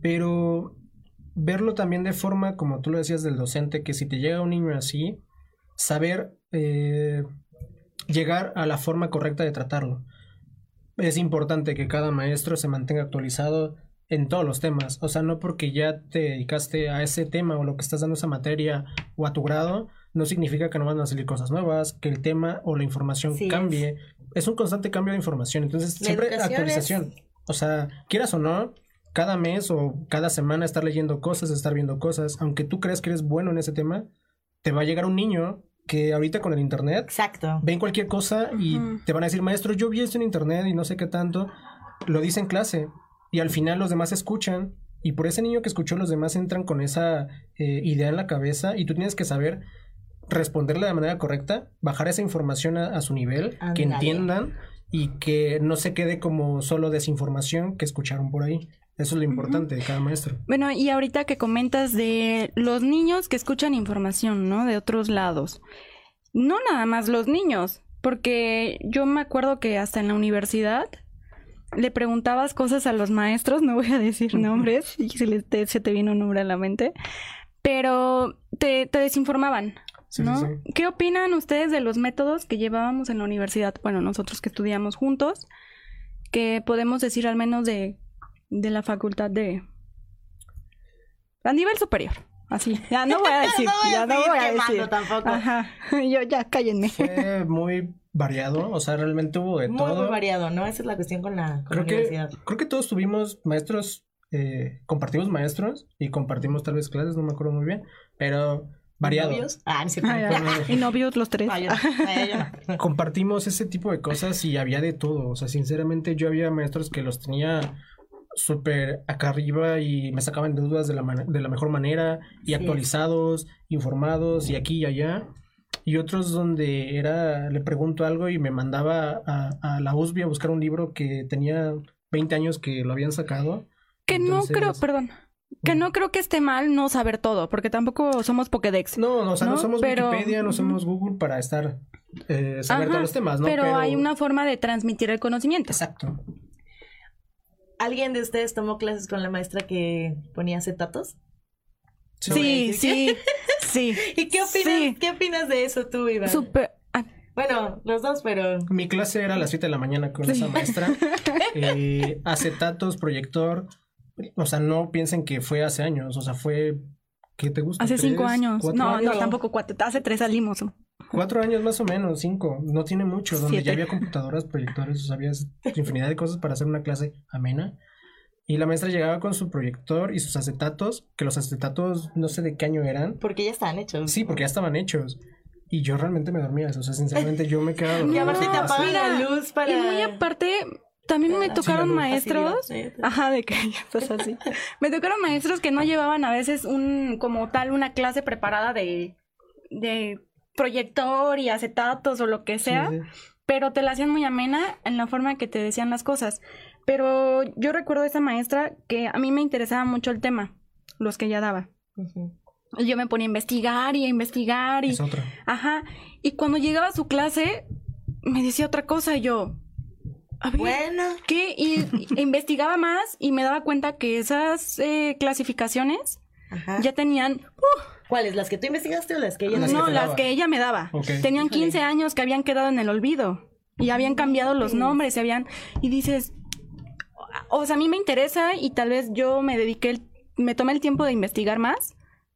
[SPEAKER 1] pero verlo también de forma, como tú lo decías del docente, que si te llega un niño así, saber eh, llegar a la forma correcta de tratarlo. Es importante que cada maestro se mantenga actualizado en todos los temas. O sea, no porque ya te dedicaste a ese tema o lo que estás dando esa materia o a tu grado, no significa que no van a salir cosas nuevas, que el tema o la información cambie. Es. un constante cambio de información. Entonces, siempre actualización. O sea, quieras o no, cada mes o cada semana estar leyendo cosas, estar viendo cosas, aunque tú creas que eres bueno en ese tema, te va a llegar un niño que ahorita con el internet
[SPEAKER 2] Exacto.
[SPEAKER 1] ven cualquier cosa y te van a decir, maestro, yo vi esto en internet y no sé qué tanto, lo dice en clase y al final los demás escuchan. Y por ese niño que escuchó los demás entran con esa eh, idea en la cabeza y tú tienes que saber responderle de manera correcta, bajar esa información a, su nivel, que entiendan y que no se quede como solo desinformación que escucharon por ahí. Eso es lo importante de cada maestro.
[SPEAKER 3] Bueno, y ahorita que comentas de los niños que escuchan información, ¿no? De otros lados. No nada más los niños, porque yo me acuerdo que hasta en la universidad le preguntabas cosas a los maestros, no voy a decir nombres, y se, te, se te vino un nombre a la mente, pero te, te desinformaban. ¿no? ¿Qué opinan ustedes de los métodos que llevábamos en la universidad? Bueno, nosotros que estudiamos juntos, que podemos decir al menos de de la facultad de... A nivel superior. Así, ya no voy a decir, ya no voy a decir.
[SPEAKER 2] tampoco.
[SPEAKER 3] Ajá, yo ya cállenme.
[SPEAKER 1] Fue muy variado, o sea, realmente hubo de todo.
[SPEAKER 2] Muy variado, ¿no? Esa es la cuestión con la,
[SPEAKER 1] creo Que, creo que todos tuvimos maestros, eh, compartimos maestros y compartimos tal vez clases, no me acuerdo muy bien, pero variado.
[SPEAKER 2] Ah,
[SPEAKER 3] y novios los tres.
[SPEAKER 1] Compartimos ese tipo de cosas y había de todo. O sea, sinceramente yo había maestros que los tenía súper acá arriba y me sacaban dudas de la, de la mejor manera y actualizados, informados y aquí y allá. Y otros donde era, le pregunto algo y me mandaba a, a la USB a buscar un libro que tenía 20 años que lo habían sacado.
[SPEAKER 3] Que no creo, perdón. Que no creo que esté mal no saber todo, porque tampoco somos Pokédex.
[SPEAKER 1] No, o sea, no, somos Wikipedia, no somos Google para estar eh, saber todos los temas, ¿no?
[SPEAKER 3] Pero, hay una forma de transmitir el conocimiento.
[SPEAKER 1] Exacto.
[SPEAKER 2] ¿Alguien de ustedes tomó clases con la maestra que ponía acetatos?
[SPEAKER 3] Sí, sí, sí.
[SPEAKER 2] ¿Y qué opinas, qué opinas de eso tú, Iván?
[SPEAKER 3] Súper. Ah.
[SPEAKER 2] Bueno, los dos, pero.
[SPEAKER 1] Mi clase era a las 7 de la mañana con esa maestra. Eh, acetatos, proyector. O sea, no piensen que fue hace años. O sea, fue. ¿Qué te gusta?
[SPEAKER 3] Hace cinco años. No, no, tampoco cuatro. Hace tres salimos.
[SPEAKER 1] Cuatro años más o menos, cinco. No tiene mucho. Donde ya había computadoras, proyectores, o sea, había infinidad de cosas para hacer una clase amena. Y la maestra llegaba con su proyector y sus acetatos, que los acetatos no sé de qué año eran.
[SPEAKER 2] Porque ya estaban hechos.
[SPEAKER 1] Sí, porque ya estaban hechos. Y yo realmente me dormía, o sea, sinceramente yo me quedaba
[SPEAKER 2] Y aparte te apagan la luz para...
[SPEAKER 3] Y muy aparte, también me tocaron maestros... Ajá, de que ya pasa así. me tocaron maestros que no llevaban a veces un, como tal, una clase preparada de... de proyector y acetatos o lo que sea, pero te la hacían muy amena en la forma que te decían las cosas. Pero yo recuerdo a esa maestra que a mí me interesaba mucho el tema, los que ella daba. Y yo me ponía a investigar y a investigar y...
[SPEAKER 1] Es otra.
[SPEAKER 3] Ajá. Y cuando llegaba a su clase, me decía otra cosa y yo... A ver,
[SPEAKER 2] bueno.
[SPEAKER 3] ¿Qué? Y, investigaba más y me daba cuenta que esas eh, clasificaciones ya tenían...
[SPEAKER 2] ¿Cuáles? ¿Las que tú investigaste o las que ella
[SPEAKER 3] No, las que ella me daba. Tenían 15 años que habían quedado en el olvido. Y habían cambiado los nombres, y habían... Y dices, o sea, a mí me interesa y tal vez yo me dediqué, me tomé el tiempo de investigar más,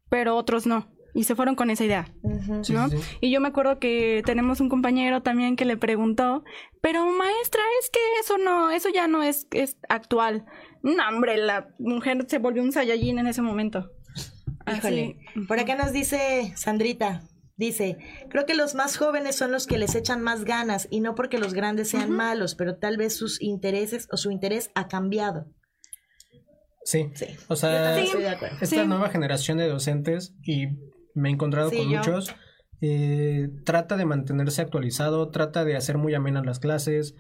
[SPEAKER 3] pero otros no. Y se fueron con esa idea, ¿no? Y yo me acuerdo que tenemos un compañero también que le preguntó, pero maestra, es que eso no, eso ya no es, es actual. No, hombre, la mujer se volvió un Saiyajin en ese momento.
[SPEAKER 2] Híjole. Por acá nos dice Sandrita, Dice, creo que los más jóvenes son los que les echan más ganas y no porque los grandes sean malos, pero tal vez sus intereses o su interés ha cambiado.
[SPEAKER 1] Sí, sí. o sea, esta nueva generación de docentes y me he encontrado con muchos, eh, trata de mantenerse actualizado, trata de hacer muy amenas las clases,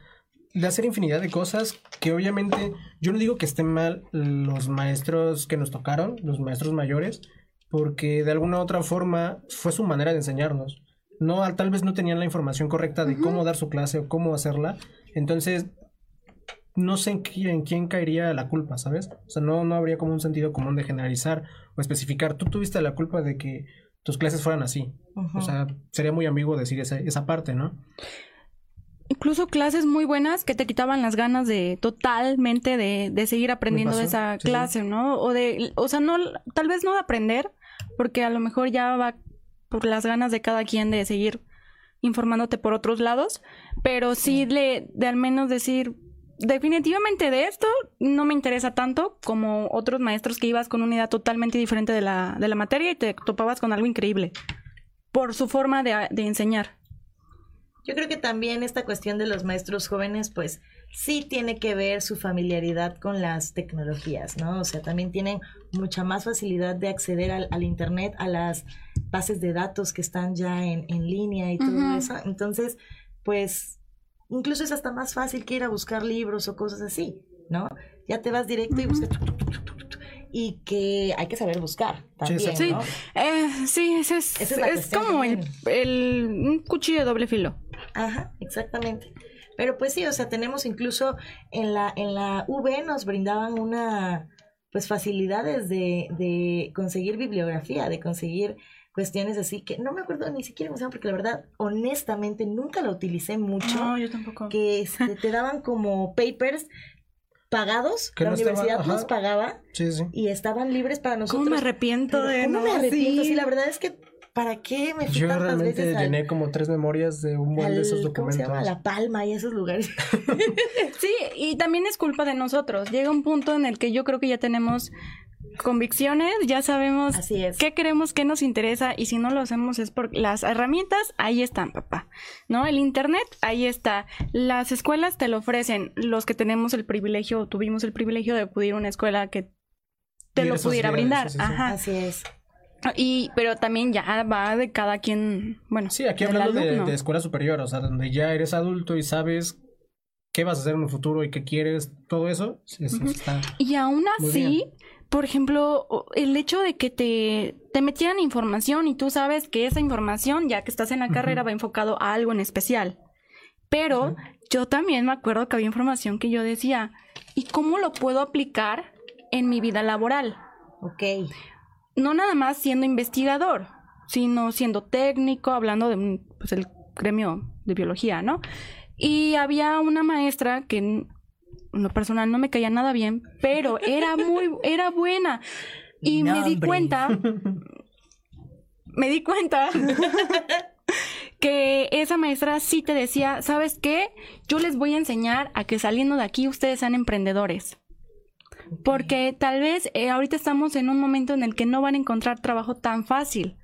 [SPEAKER 1] de hacer infinidad de cosas que obviamente yo no digo que estén mal los maestros que nos tocaron, los maestros mayores, porque de alguna u otra forma fue su manera de enseñarnos. No, tal vez no tenían la información correcta de cómo dar su clase o cómo hacerla. Entonces, no sé en, quién, caería la culpa, ¿sabes? O sea, no, no habría como un sentido común de generalizar o especificar. Tú tuviste la culpa de que tus clases fueran así. O sea, sería muy ambiguo decir esa, esa parte, ¿no?
[SPEAKER 3] incluso clases muy buenas que te quitaban las ganas de totalmente de, de seguir aprendiendo de esa clase, ¿no? O de, o sea, no, tal vez no de aprender, porque a lo mejor ya va por las ganas de cada quien de seguir informándote por otros lados, pero sí de, de al menos decir, definitivamente de esto no me interesa tanto como otros maestros que ibas con una idea totalmente diferente de la, de la materia y te topabas con algo increíble por su forma de, de enseñar.
[SPEAKER 2] Yo creo que también esta cuestión de los maestros jóvenes, pues sí tiene que ver su familiaridad con las tecnologías, ¿no? O sea, también tienen mucha más facilidad de acceder al, Internet, a las bases de datos que están ya en, línea y todo eso. Entonces, pues, incluso es hasta más fácil que ir a buscar libros o cosas así, ¿no? Ya te vas directo y buscas y que hay que saber buscar también,
[SPEAKER 3] sí,
[SPEAKER 2] ¿no?
[SPEAKER 3] Eh, sí, es, es, como el, el, un cuchillo de doble filo.
[SPEAKER 2] Ajá, exactamente. Pero pues sí, o sea, tenemos incluso en la, en la V nos brindaban una, pues facilidades de, de conseguir bibliografía, de conseguir cuestiones así que no me acuerdo ni siquiera cómo se llama porque la verdad honestamente nunca la utilicé mucho
[SPEAKER 3] no yo tampoco
[SPEAKER 2] que este, te daban como papers pagados, la universidad nos pagaba
[SPEAKER 1] sí, sí.
[SPEAKER 2] y estaban libres para nosotros.
[SPEAKER 3] ¿Cómo me arrepiento de
[SPEAKER 2] ¿cómo me arrepiento? Sí. la verdad es que ¿para qué me fui
[SPEAKER 1] Yo realmente llené como tres memorias de un buen de esos documentos.
[SPEAKER 2] ¿Cómo se llama? La Palma y esos lugares.
[SPEAKER 3] sí, y también es culpa de nosotros. Llega un punto en el que yo creo que ya tenemos convicciones, ya sabemos qué queremos, qué nos interesa y si no lo hacemos es por las herramientas, ahí están, papá. ¿No? El internet, ahí está. Las escuelas te lo ofrecen. Los que tenemos el privilegio, tuvimos el privilegio de acudir a una escuela que te lo pudiera brindar. Ajá.
[SPEAKER 2] Así es.
[SPEAKER 3] Y, pero también ya va de cada quien, bueno.
[SPEAKER 1] Sí, aquí hablando de, escuela superior, o sea, donde ya eres adulto y sabes qué vas a hacer en el futuro y qué quieres, todo eso, está
[SPEAKER 3] Y aún así, por ejemplo, el hecho de que te, te metieran información y tú sabes que esa información, ya que estás en la carrera, va enfocado a algo en especial. Pero yo también me acuerdo que había información que yo decía, ¿y cómo lo puedo aplicar en mi vida laboral?
[SPEAKER 2] Ok
[SPEAKER 3] no nada más siendo investigador, sino siendo técnico, hablando de pues, el gremio de biología, ¿no? Y había una maestra que en lo personal no me caía nada bien, pero era muy, era buena. Y me di cuenta, me di cuenta que esa maestra sí te decía, ¿sabes qué? Yo les voy a enseñar a que saliendo de aquí ustedes sean emprendedores. Porque tal vez eh, ahorita estamos en un momento en el que no van a encontrar trabajo tan fácil.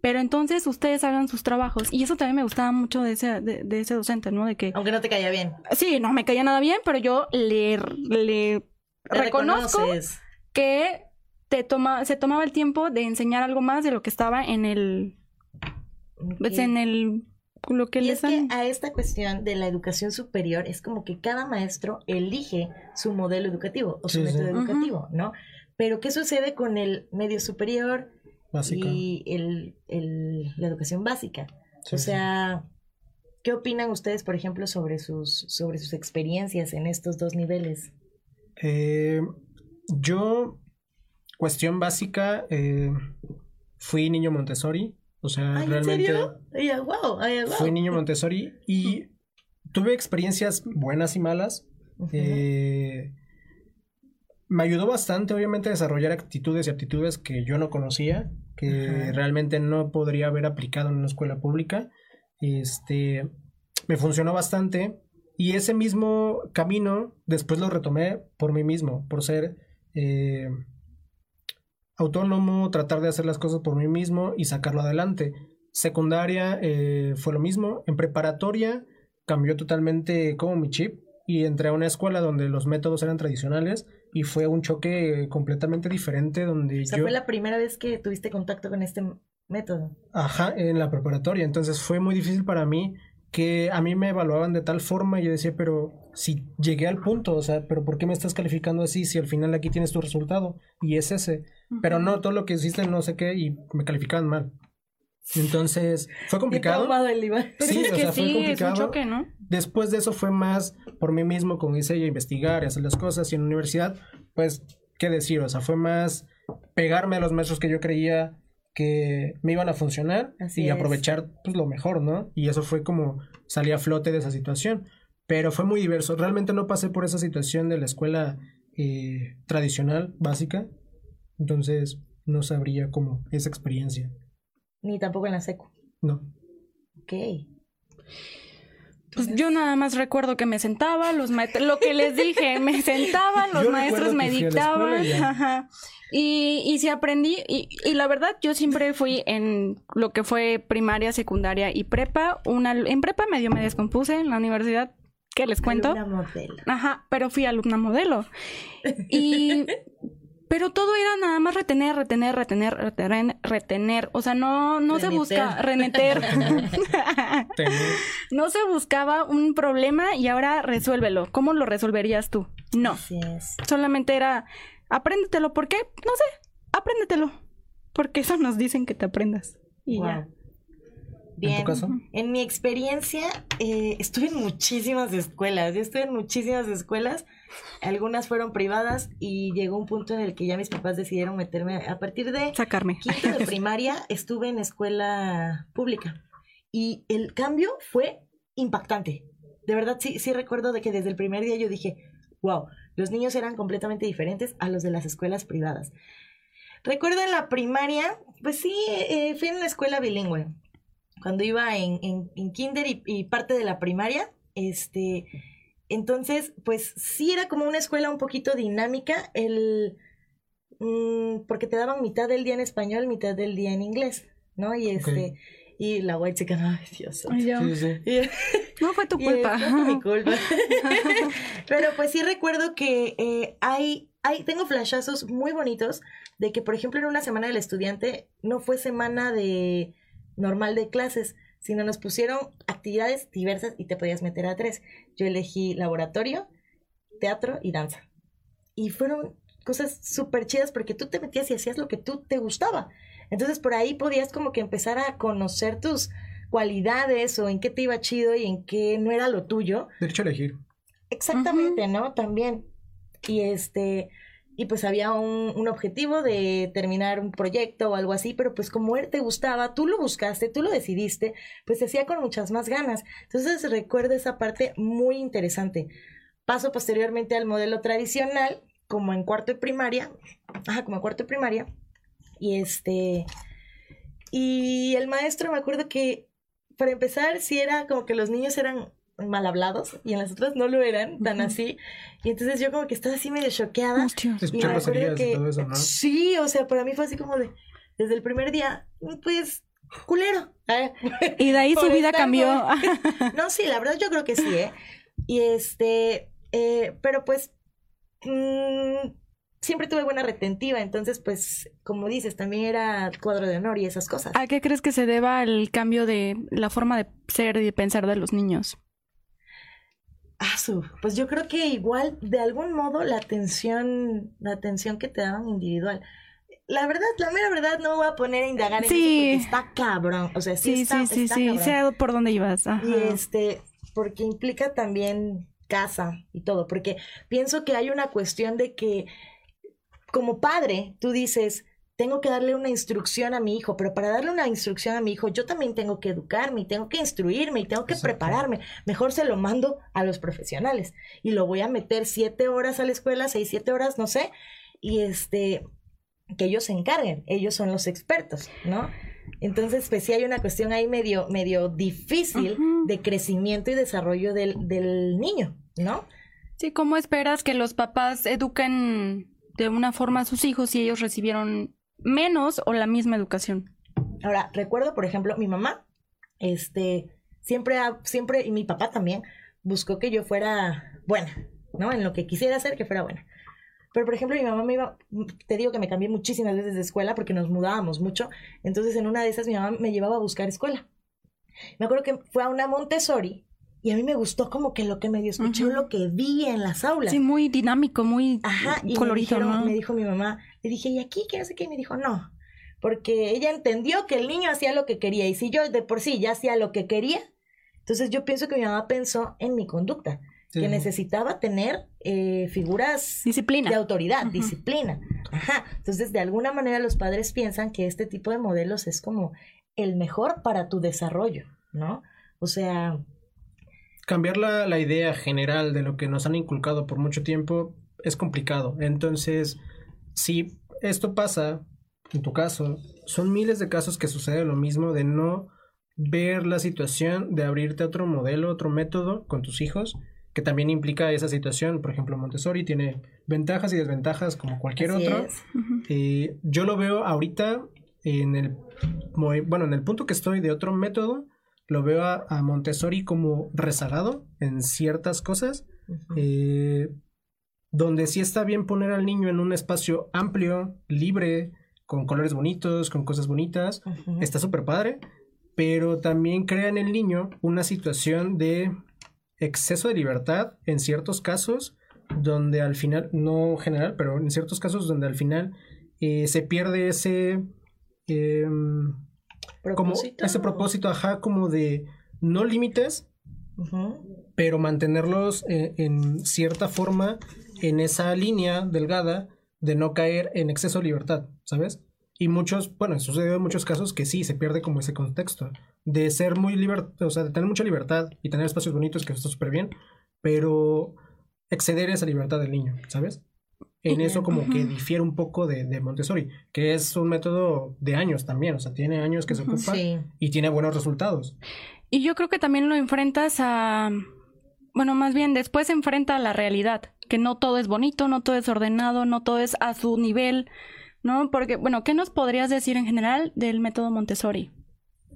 [SPEAKER 3] Pero entonces ustedes hagan sus trabajos. Y eso también me gustaba mucho de ese, de, ese docente, ¿no? De que...
[SPEAKER 2] Aunque no te caía bien.
[SPEAKER 3] Sí, no me caía nada bien, pero yo le, le reconozco que te toma, se tomaba el tiempo de enseñar algo más de lo que estaba en el... Pues en el lo que
[SPEAKER 2] y es que a esta cuestión de la educación superior es como que cada maestro elige su modelo educativo o su método educativo, ¿no? Pero ¿qué sucede con el medio superior y el, la educación básica? o sea, ¿qué opinan ustedes, por ejemplo, sobre sus, sobre sus experiencias en estos dos niveles?
[SPEAKER 1] Eh, yo, cuestión básica, eh, fui niño Montessori. O sea, realmente. Fui niño Montessori y tuve experiencias buenas y malas. Eh, me ayudó bastante, obviamente, a desarrollar actitudes y aptitudes que yo no conocía, que realmente no podría haber aplicado en una escuela pública. Este, me funcionó bastante y ese mismo camino después lo retomé por mí mismo, por ser eh, autónomo, tratar de hacer las cosas por mí mismo y sacarlo adelante. Secundaria eh, fue lo mismo. En preparatoria cambió totalmente como mi chip y entré a una escuela donde los métodos eran tradicionales y fue un choque completamente diferente donde
[SPEAKER 2] o sea, fue la primera vez que tuviste contacto con este método.
[SPEAKER 1] Ajá, en la preparatoria. Entonces fue muy difícil para mí que a mí me evaluaban de tal forma y yo decía, pero si llegué al punto, o sea, pero ¿por qué me estás calificando así si al final aquí tienes tu resultado? Y es ese. Pero no, todo lo que hiciste no sé qué y me calificaban mal. Entonces, fue complicado.
[SPEAKER 3] Sí, o sea, fue complicado. ¿no?
[SPEAKER 1] Después de eso fue más por mí mismo, como dice ella, investigar y hacer las cosas. Y en la universidad, pues, ¿qué decir? O sea, fue más pegarme a los maestros que yo creía que me iban a funcionar y aprovechar pues, lo mejor, ¿no? Y eso fue como salí a flote de esa situación. Pero fue muy diverso. Realmente no pasé por esa situación de la escuela eh, tradicional, básica. Entonces, no sabría cómo esa experiencia.
[SPEAKER 2] Ni tampoco en la secu.
[SPEAKER 1] No.
[SPEAKER 2] Ok.
[SPEAKER 3] Pues yo nada más recuerdo que me sentaba, los lo que les dije, me sentaban, los maestros me dictaban, ajá. Y, y sí aprendí, y, y, la verdad, yo siempre fui en lo que fue primaria, secundaria y prepa. Una, en prepa medio me descompuse en la universidad, ¿qué les cuento?
[SPEAKER 2] Alumna modelo.
[SPEAKER 3] Ajá, pero fui alumna modelo. Y pero todo era nada más retener, retener, retener, retener, retener. O sea, no, no se busca reneter. no se buscaba un problema y ahora resuélvelo. ¿Cómo lo resolverías tú? No.
[SPEAKER 2] Así es.
[SPEAKER 3] Solamente era apréndetelo. ¿Por qué? No sé, apréndetelo. Porque eso nos dicen que te aprendas. Y ya.
[SPEAKER 2] Bien. ¿En, caso? en mi experiencia, eh, estuve en muchísimas escuelas. Yo estuve en muchísimas escuelas. Algunas fueron privadas y llegó un punto en el que ya mis papás decidieron meterme. A partir de
[SPEAKER 3] sacarme
[SPEAKER 2] quinto de primaria, estuve en escuela pública. Y el cambio fue impactante. De verdad, sí, sí recuerdo de que desde el primer día yo dije, wow, los niños eran completamente diferentes a los de las escuelas privadas. Recuerdo en la primaria, pues sí, eh, fui en una escuela bilingüe. Cuando iba en, en, kinder y, parte de la primaria, este, entonces, pues sí era como una escuela un poquito dinámica. El, mm, porque te daban mitad del día en español, mitad del día en inglés, ¿no? Y este, y la white chica, ay Dios. Sí, sí.
[SPEAKER 3] no fue tu culpa.
[SPEAKER 2] No fue mi culpa. Pero pues sí recuerdo que eh, hay, hay, tengo flashazos muy bonitos de que, por ejemplo, en una semana del estudiante no fue semana de normal de clases, sino nos pusieron actividades diversas y te podías meter a tres. Yo elegí laboratorio, teatro y danza. Y fueron cosas súper chidas porque tú te metías y hacías lo que tú te gustaba. Entonces por ahí podías como que empezar a conocer tus cualidades o en qué te iba chido y en qué no era lo tuyo.
[SPEAKER 1] Derecho a elegir.
[SPEAKER 2] Exactamente, ¿no? También. Y este, y pues había un, objetivo de terminar un proyecto o algo así, pero pues como él te gustaba, tú lo buscaste, tú lo decidiste, pues se hacía con muchas más ganas. Entonces recuerdo esa parte muy interesante. Paso posteriormente al modelo tradicional, como en cuarto de primaria, ajá, como en cuarto de primaria, y este, y el maestro me acuerdo que, para empezar, sí era como que los niños eran mal hablados y en las otras no lo eran tan así. Y entonces yo como que estaba así medio choqueada.
[SPEAKER 1] Y me acuerdo que, todo eso, ¿no?
[SPEAKER 2] Sí, o sea, para mí fue así como de, desde el primer día, pues, culero.
[SPEAKER 3] Y de ahí su vida cambió.
[SPEAKER 2] no, sí, la verdad yo creo que sí, ¿eh? Y este, eh, pero pues, mmm, siempre tuve buena retentiva, entonces pues como dices, también era cuadro de honor y esas cosas.
[SPEAKER 3] ¿A qué crees que se deba el cambio de la forma de ser y de pensar de los niños?
[SPEAKER 2] Ah, pues yo creo que igual, de algún modo, la atención, la atención que te daban individual. La verdad, la mera verdad, no voy a poner a indagar en eso porque está cabrón. O sea, sí, sí, sí, sí, sí,
[SPEAKER 3] sé por dónde ibas.
[SPEAKER 2] Y este, porque implica también casa y todo, porque pienso que hay una cuestión de que como padre, tú dices, tengo que darle una instrucción a mi hijo, pero para darle una instrucción a mi hijo, yo también tengo que educarme y tengo que instruirme y tengo que prepararme. Mejor se lo mando a los profesionales y lo voy a meter siete horas a la escuela, seis, siete horas, no sé, y este, que ellos se encarguen, ellos son los expertos, ¿no? Entonces, pues sí hay una cuestión ahí medio, medio difícil de crecimiento y desarrollo del, del niño, ¿no?
[SPEAKER 3] Sí, ¿cómo esperas que los papás eduquen de una forma a sus hijos si ellos recibieron menos o la misma educación.
[SPEAKER 2] Ahora, recuerdo, por ejemplo, mi mamá, este, siempre, siempre, y mi papá también, buscó que yo fuera buena, ¿no? En lo que quisiera hacer, que fuera buena. Pero, por ejemplo, mi mamá me iba, te digo que me cambié muchísimas veces de escuela porque nos mudábamos mucho. Entonces, en una de esas, mi mamá me llevaba a buscar escuela. Me acuerdo que fue a una Montessori y a mí me gustó como que lo que medio escuché, lo que vi en las aulas.
[SPEAKER 3] Sí, muy dinámico, muy
[SPEAKER 2] Ajá, y colorido, me, me dijo mi mamá, le dije, ¿y aquí qué sé qué? Y me dijo, no, porque ella entendió que el niño hacía lo que quería y si yo de por sí ya hacía lo que quería, entonces yo pienso que mi mamá pensó en mi conducta, que necesitaba tener eh, figuras
[SPEAKER 3] disciplina.
[SPEAKER 2] de autoridad, disciplina. Ajá, entonces de alguna manera los padres piensan que este tipo de modelos es como el mejor para tu desarrollo, ¿no? O sea,
[SPEAKER 1] cambiar la, la, idea general de lo que nos han inculcado por mucho tiempo es complicado. Entonces, si esto pasa, en tu caso, son miles de casos que sucede lo mismo de no ver la situación de abrirte a otro modelo, otro método con tus hijos, que también implica esa situación. Por ejemplo, Montessori tiene ventajas y desventajas como cualquier otro. Eh, yo lo veo ahorita en el, bueno, en el punto que estoy de otro método lo veo a, Montessori como rezagado en ciertas cosas, eh, donde sí está bien poner al niño en un espacio amplio, libre, con colores bonitos, con cosas bonitas, está súper padre, pero también crea en el niño una situación de exceso de libertad en ciertos casos, donde al final, no general, pero en ciertos casos donde al final eh, se pierde ese... Em, como ese propósito, ajá, como de no límites, pero mantenerlos eh, en, cierta forma en esa línea delgada de no caer en exceso de libertad, ¿sabes? Y muchos, bueno, sucedido en muchos casos que sí, se pierde como ese contexto de ser muy libertad, o sea, de tener mucha libertad y tener espacios bonitos, que está súper bien, pero exceder esa libertad del niño, ¿sabes? En eso como que difiere un poco de, de, Montessori, que es un método de años también, o sea, tiene años que se ocupa y tiene buenos resultados.
[SPEAKER 3] Y yo creo que también lo enfrentas a, bueno, más bien después se enfrenta a la realidad. Que no todo es bonito, no todo es ordenado, no todo es a su nivel, ¿no? Porque, bueno, ¿qué nos podrías decir en general del método Montessori?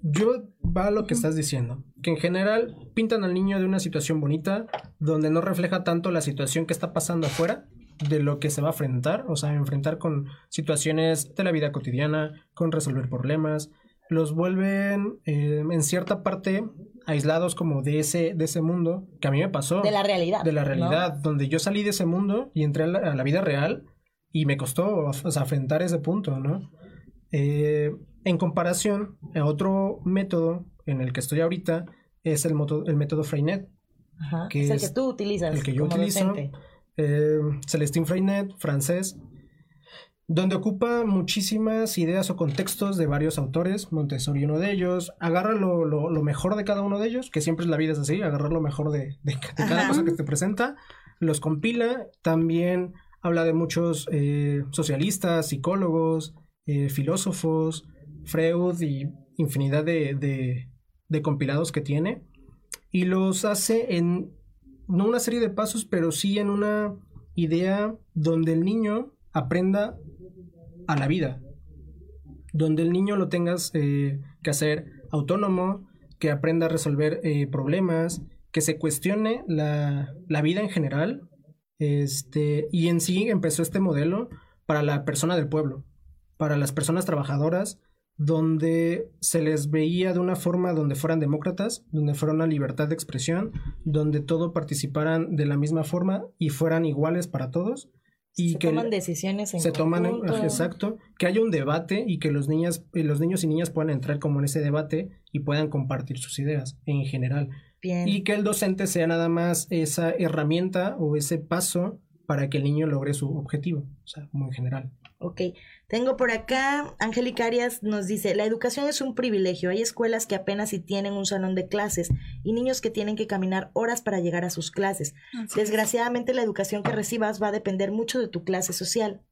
[SPEAKER 1] Yo va a lo que estás diciendo, que en general pintan al niño de una situación bonita, donde no refleja tanto la situación que está pasando afuera, de lo que se va a enfrentar, o sea, enfrentar con situaciones de la vida cotidiana, con resolver problemas, los vuelven eh, en cierta parte aislados como de ese, de ese mundo que a mí me pasó.
[SPEAKER 2] De la realidad.
[SPEAKER 1] De la realidad, donde yo salí de ese mundo y entré a la, vida real y me costó o sea, enfrentar ese punto, ¿no? Eh, en comparación, a otro método en el que estoy ahorita es el, el método Freinet.
[SPEAKER 2] que es el que tú utilizas.
[SPEAKER 1] El que yo utilizo. Eh, Celestine Freinet, francés, donde ocupa muchísimas ideas o contextos de varios autores, Montessori uno de ellos, agarra lo, mejor de cada uno de ellos, que siempre es la vida es así, agarrar lo mejor de, cada cosa que te presenta, los compila, también habla de muchos eh, socialistas, psicólogos, eh, filósofos, Freud y infinidad de, de compilados que tiene, y los hace en no una serie de pasos, pero sí en una idea donde el niño aprenda a la vida, donde el niño lo tengas eh, que hacer autónomo, que aprenda a resolver eh, problemas, que se cuestione la, la, vida en general, este, y en sí empezó este modelo para la persona del pueblo, para las personas trabajadoras, donde se les veía de una forma donde fueran demócratas, donde fuera una libertad de expresión, donde todo participaran de la misma forma y fueran iguales para todos. Y
[SPEAKER 2] se
[SPEAKER 1] que
[SPEAKER 2] toman decisiones en
[SPEAKER 1] se toman exacto que haya un debate y que los niñas eh, los niños y niñas puedan entrar como en ese debate y puedan compartir sus ideas en general. Y que el docente sea nada más esa herramienta o ese paso para que el niño logre su objetivo o sea como en general.
[SPEAKER 2] Ok, tengo por acá, Angélica Arias nos dice, la educación es un privilegio, hay escuelas que apenas si tienen un salón de clases y niños que tienen que caminar horas para llegar a sus clases. Desgraciadamente la educación que recibas va a depender mucho de tu clase social.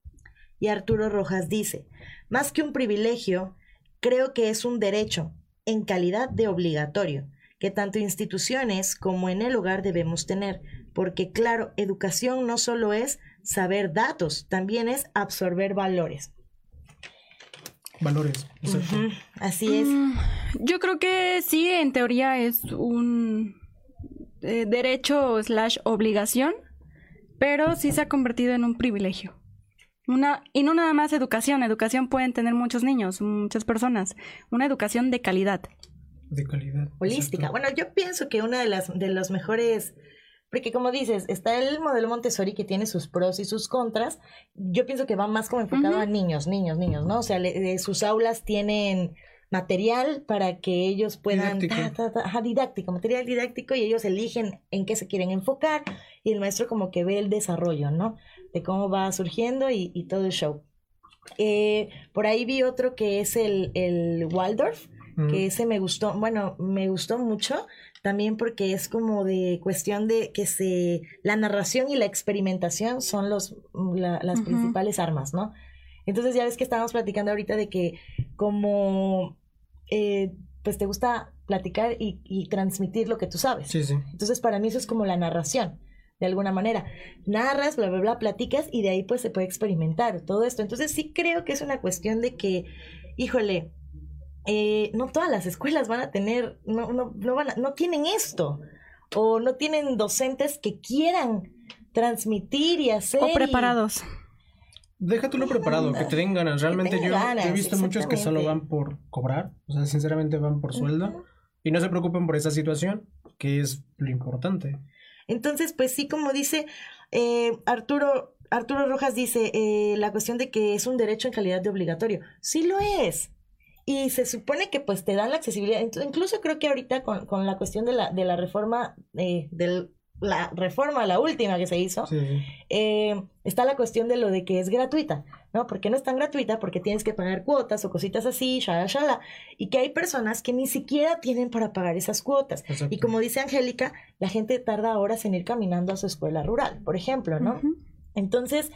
[SPEAKER 2] Y Arturo Rojas dice, más que un privilegio, creo que es un derecho en calidad de obligatorio que tanto instituciones como en el hogar debemos tener, porque claro, educación no solo es saber datos, también es absorber valores.
[SPEAKER 1] Valores, exacto.
[SPEAKER 2] Así es. Mm,
[SPEAKER 3] yo creo que sí, en teoría es un eh, derecho slash obligación, pero sí se ha convertido en un privilegio. Una, y no nada más educación, educación pueden tener muchos niños, muchas personas, una educación de calidad.
[SPEAKER 1] De calidad.
[SPEAKER 2] Holística. Bueno, yo pienso que una de las de los mejores porque como dices, está el modelo Montessori que tiene sus pros y sus contras. Yo pienso que va más como enfocado a niños, niños, niños, ¿no? O sea, sus aulas tienen material para que ellos puedan didáctico. didáctico, material didáctico y ellos eligen en qué se quieren enfocar y el maestro como que ve el desarrollo, ¿no? De cómo va surgiendo y, todo el show. Eh, por ahí vi otro que es el, el Waldorf, que ese me gustó, bueno, me gustó mucho también porque es como de cuestión de que se, la narración y la experimentación son los, las principales armas, ¿no? Entonces ya ves que estábamos platicando ahorita de que como, eh, pues te gusta platicar y, y, transmitir lo que tú sabes.
[SPEAKER 1] Sí, sí.
[SPEAKER 2] Entonces para mí eso es como la narración de alguna manera. Narras, bla, bla, bla, platicas y de ahí pues se puede experimentar todo esto. Entonces sí creo que es una cuestión de que, híjole, eh, no todas las escuelas van a tener, no, no, no, van no tienen esto, o no tienen docentes que quieran transmitir y hacer.
[SPEAKER 3] O preparados.
[SPEAKER 1] Déjate lo preparado, que te den ganas. Realmente yo, he visto muchos que solo van por cobrar, o sea, sinceramente van por sueldo, y no se preocupen por esa situación, que es lo importante.
[SPEAKER 2] Entonces, pues sí, como dice eh, Arturo, Arturo Rojas dice, eh, la cuestión de que es un derecho en calidad de obligatorio. Sí lo es y se supone que pues te dan la accesibilidad. Incluso creo que ahorita con, con la cuestión de la, de la reforma, eh, de la reforma, la última que se hizo, eh, está la cuestión de lo de que es gratuita, ¿no? Porque no es tan gratuita, porque tienes que pagar cuotas o cositas así, shala, shala, y que hay personas que ni siquiera tienen para pagar esas cuotas. Y como dice Angélica, la gente tarda horas en ir caminando a su escuela rural, por ejemplo, ¿no? Entonces,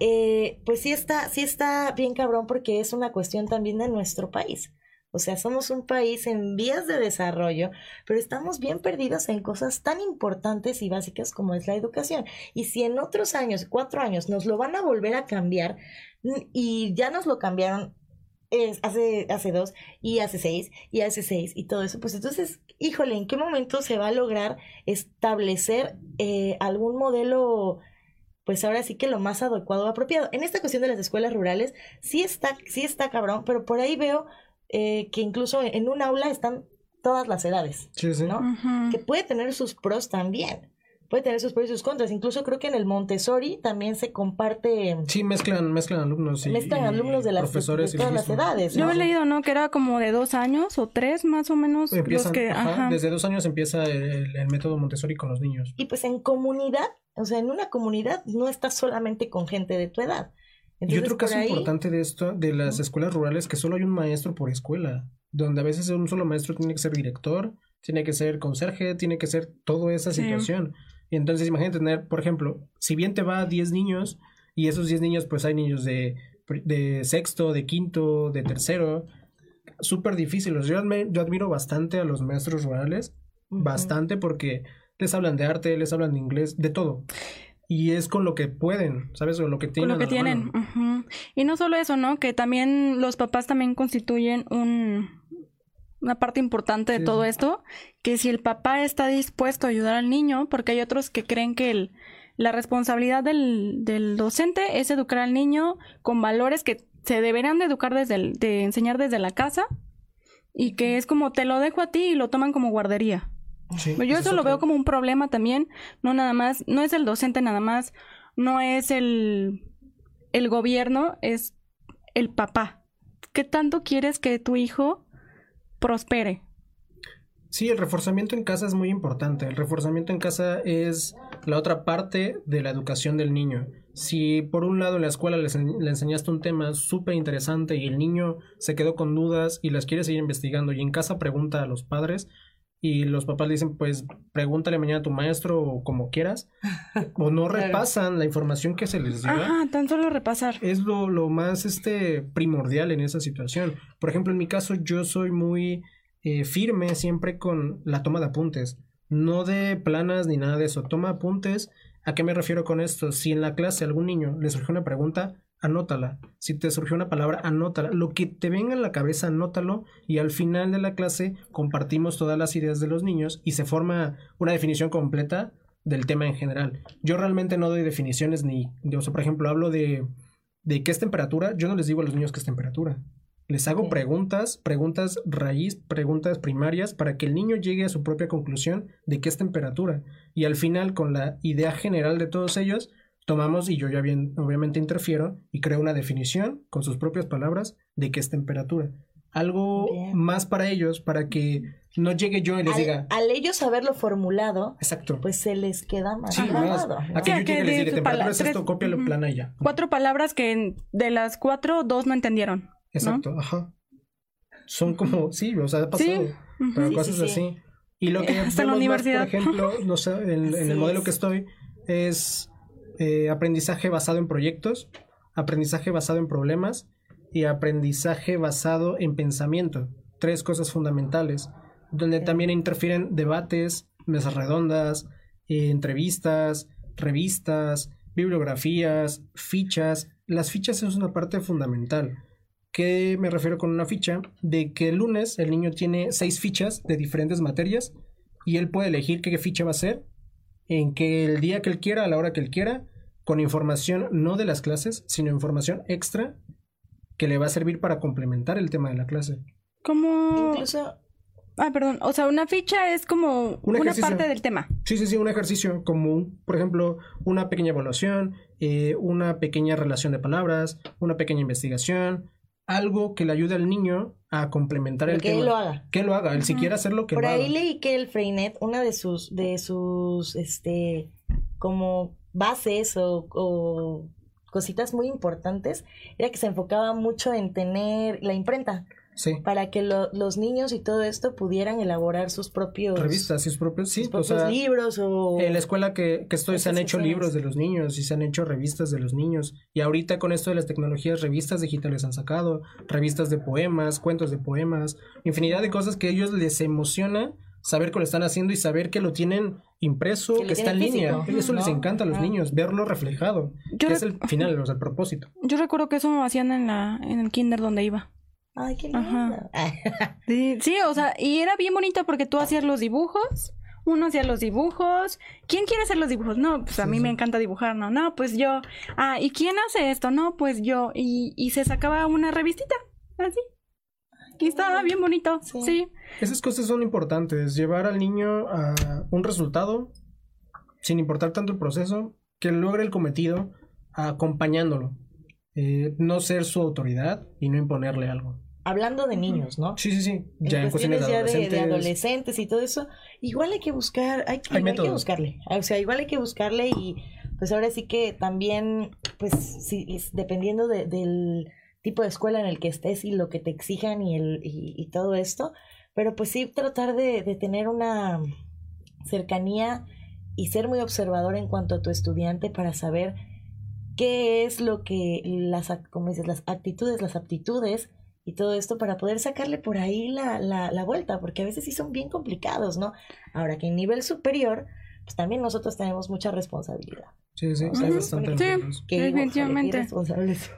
[SPEAKER 2] eh, pues sí está, sí está bien cabrón porque es una cuestión también de nuestro país. O sea, somos un país en vías de desarrollo, pero estamos bien perdidos en cosas tan importantes y básicas como es la educación. Y si en otros años, cuatro años, nos lo van a volver a cambiar, y ya nos lo cambiaron hace, hace dos, y hace seis, y hace seis, y todo eso, pues entonces, híjole, ¿en qué momento se va a lograr establecer eh, algún modelo pues ahora sí que lo más adecuado, apropiado. En esta cuestión de las escuelas rurales, sí está, sí está cabrón, pero por ahí veo eh, que incluso en un aula están todas las edades, sí, sí. ¿no? Que puede tener sus pros también. Puede tener sus pros y sus contras. Incluso creo que en el Montessori también se comparte.
[SPEAKER 1] Sí, mezclan, mezclan alumnos.
[SPEAKER 2] Y, mezclan alumnos de, las, profesores de todas las edades.
[SPEAKER 3] Yo he leído, ¿no? Que era como de dos años o tres más o menos. los que,
[SPEAKER 1] Desde dos años empieza el, el, método Montessori con los niños.
[SPEAKER 2] Y pues en comunidad, o sea, en una comunidad no estás solamente con gente de tu edad
[SPEAKER 1] y otro caso importante de esto, de las escuelas rurales, que solo hay un maestro por escuela, donde a veces un solo maestro tiene que ser director, tiene que ser conserje, tiene que ser toda esa situación. Y entonces imagínate tener, por ejemplo, si bien te va 10 niños, y esos 10 niños, pues hay niños de, de sexto, de quinto, de tercero, súper difíciles. Yo, yo, admiro bastante a los maestros rurales, bastante porque les hablan de arte, les hablan de inglés, de todo y es con lo que pueden, ¿sabes? O lo que tienen.
[SPEAKER 3] Con lo que tienen. Y no solo eso, ¿no? Que también los papás también constituyen un, una parte importante de todo esto, que si el papá está dispuesto a ayudar al niño, porque hay otros que creen que el, la responsabilidad del, del docente es educar al niño con valores que se deberían de educar desde el, de enseñar desde la casa y que es como te lo dejo a ti y lo toman como guardería. Yo eso lo veo como un problema también, no nada más, no es el docente nada más, no es el, el gobierno, es el papá. ¿Qué tanto quieres que tu hijo prospere?
[SPEAKER 1] Sí, el reforzamiento en casa es muy importante. El reforzamiento en casa es la otra parte de la educación del niño. Si por un lado en la escuela le, enseñaste un tema súper interesante y el niño se quedó con dudas y las quiere seguir investigando y en casa pregunta a los padres, y los papás le dicen, pues pregúntale mañana a tu maestro o como quieras, o no repasan la información que se les dio.
[SPEAKER 3] Ajá, tan solo repasar.
[SPEAKER 1] Es lo, lo, más este, primordial en esa situación. Por ejemplo, en mi caso, yo soy muy eh, firme siempre con la toma de apuntes, no de planas ni nada de eso. Toma apuntes. ¿A qué me refiero con esto? Si en la clase algún niño le surge una pregunta, anótala. Si te surgió una palabra, anótala. Lo que te venga en la cabeza, anótalo. Y al final de la clase compartimos todas las ideas de los niños y se forma una definición completa del tema en general. Yo realmente no doy definiciones ni, o sea, por ejemplo, hablo de, de qué es temperatura. Yo no les digo a los niños qué es temperatura. Les hago preguntas, preguntas raíz, preguntas primarias para que el niño llegue a su propia conclusión de qué es temperatura. Y al final, con la idea general de todos ellos, tomamos y yo ya bien, obviamente interfiero y creo una definición con sus propias palabras de qué es temperatura. Algo más para ellos, para que no llegue yo y les diga.
[SPEAKER 2] Al ellos haberlo formulado, exacto. pues se les queda más. Sí,
[SPEAKER 1] más. A que yo llegue y les diga, temperatura es esto, cópialo, plana y ya.
[SPEAKER 3] Cuatro palabras que de las cuatro, dos no entendieron.
[SPEAKER 1] Exacto, ajá. Son como, sí, o sea, ha pasado. Pero cosas así. Y lo que
[SPEAKER 3] Hasta la universidad.
[SPEAKER 1] por ejemplo, no sé, en, en el modelo que estoy, es eh, aprendizaje basado en proyectos, aprendizaje basado en problemas y aprendizaje basado en pensamiento. Tres cosas fundamentales, donde también interfieren debates, mesas redondas, eh, entrevistas, revistas, bibliografías, fichas. Las fichas es una parte fundamental. ¿Qué me refiero con una ficha? De que el lunes el niño tiene seis fichas de diferentes materias y él puede elegir qué ficha va a ser en que el día que él quiera, a la hora que él quiera, con información no de las clases, sino información extra que le va a servir para complementar el tema de la clase.
[SPEAKER 3] Como... Ah, perdón. O sea, una ficha es como una parte del tema.
[SPEAKER 1] Sí, sí, sí, un ejercicio como, por ejemplo, una pequeña evaluación, eh, una pequeña relación de palabras, una pequeña investigación, algo que le ayude al niño a complementar el
[SPEAKER 2] que
[SPEAKER 1] tema.
[SPEAKER 2] Que lo haga.
[SPEAKER 1] Que lo haga, el siquiera hacerlo que
[SPEAKER 2] Por
[SPEAKER 1] lo
[SPEAKER 2] haga.
[SPEAKER 1] Por
[SPEAKER 2] ahí leí que el Freinet, una de sus, de sus, este, como bases o, cositas muy importantes era que se enfocaba mucho en tener la imprenta. Para que los niños y todo esto pudieran elaborar sus propios
[SPEAKER 1] revistas, sus propios, sí,
[SPEAKER 2] libros o
[SPEAKER 1] en la escuela que, que estoy se han hecho libros de los niños y se han hecho revistas de los niños y ahorita con esto de las tecnologías revistas digitales han sacado revistas de poemas, cuentos de poemas, infinidad de cosas que a ellos les emociona saber que lo están haciendo y saber que lo tienen impreso, que, está en línea. Eso les encanta a los niños, verlo reflejado. que es el final, o sea, el propósito.
[SPEAKER 3] Yo recuerdo que eso hacían en la en el kinder donde iba.
[SPEAKER 2] Ay, qué lindo.
[SPEAKER 3] Sí, o sea, y era bien bonito porque tú hacías los dibujos, uno hacía los dibujos. ¿Quién quiere hacer los dibujos? No, pues a mí me encanta dibujar, no, no, pues yo. Ah, ¿y quién hace esto? No, pues yo. Y, y se sacaba una revistita, así. Y estaba bien bonito, sí.
[SPEAKER 1] Esas cosas son importantes, llevar al niño a un resultado, sin importar tanto el proceso, que logre el cometido, acompañándolo. Eh, no ser su autoridad y no imponerle algo.
[SPEAKER 2] Hablando de niños, ¿no?
[SPEAKER 1] Sí, sí, sí.
[SPEAKER 2] Ya en, cuestiones, de, adolescentes. de, adolescentes y todo eso, igual hay que buscar, hay, que, hay, que buscarle. O sea, igual hay que buscarle y pues ahora sí que también, pues, sí, dependiendo del tipo de escuela en el que estés y lo que te exijan y, el, y, todo esto, pero pues sí tratar de, de tener una cercanía y ser muy observador en cuanto a tu estudiante para saber qué es lo que las, como dices, las actitudes, las aptitudes y todo esto para poder sacarle por ahí la, la, la, vuelta, porque a veces sí son bien complicados, ¿no? Ahora que en nivel superior, pues también nosotros tenemos mucha responsabilidad.
[SPEAKER 1] Sí, sí, sí, bastante
[SPEAKER 3] sí definitivamente.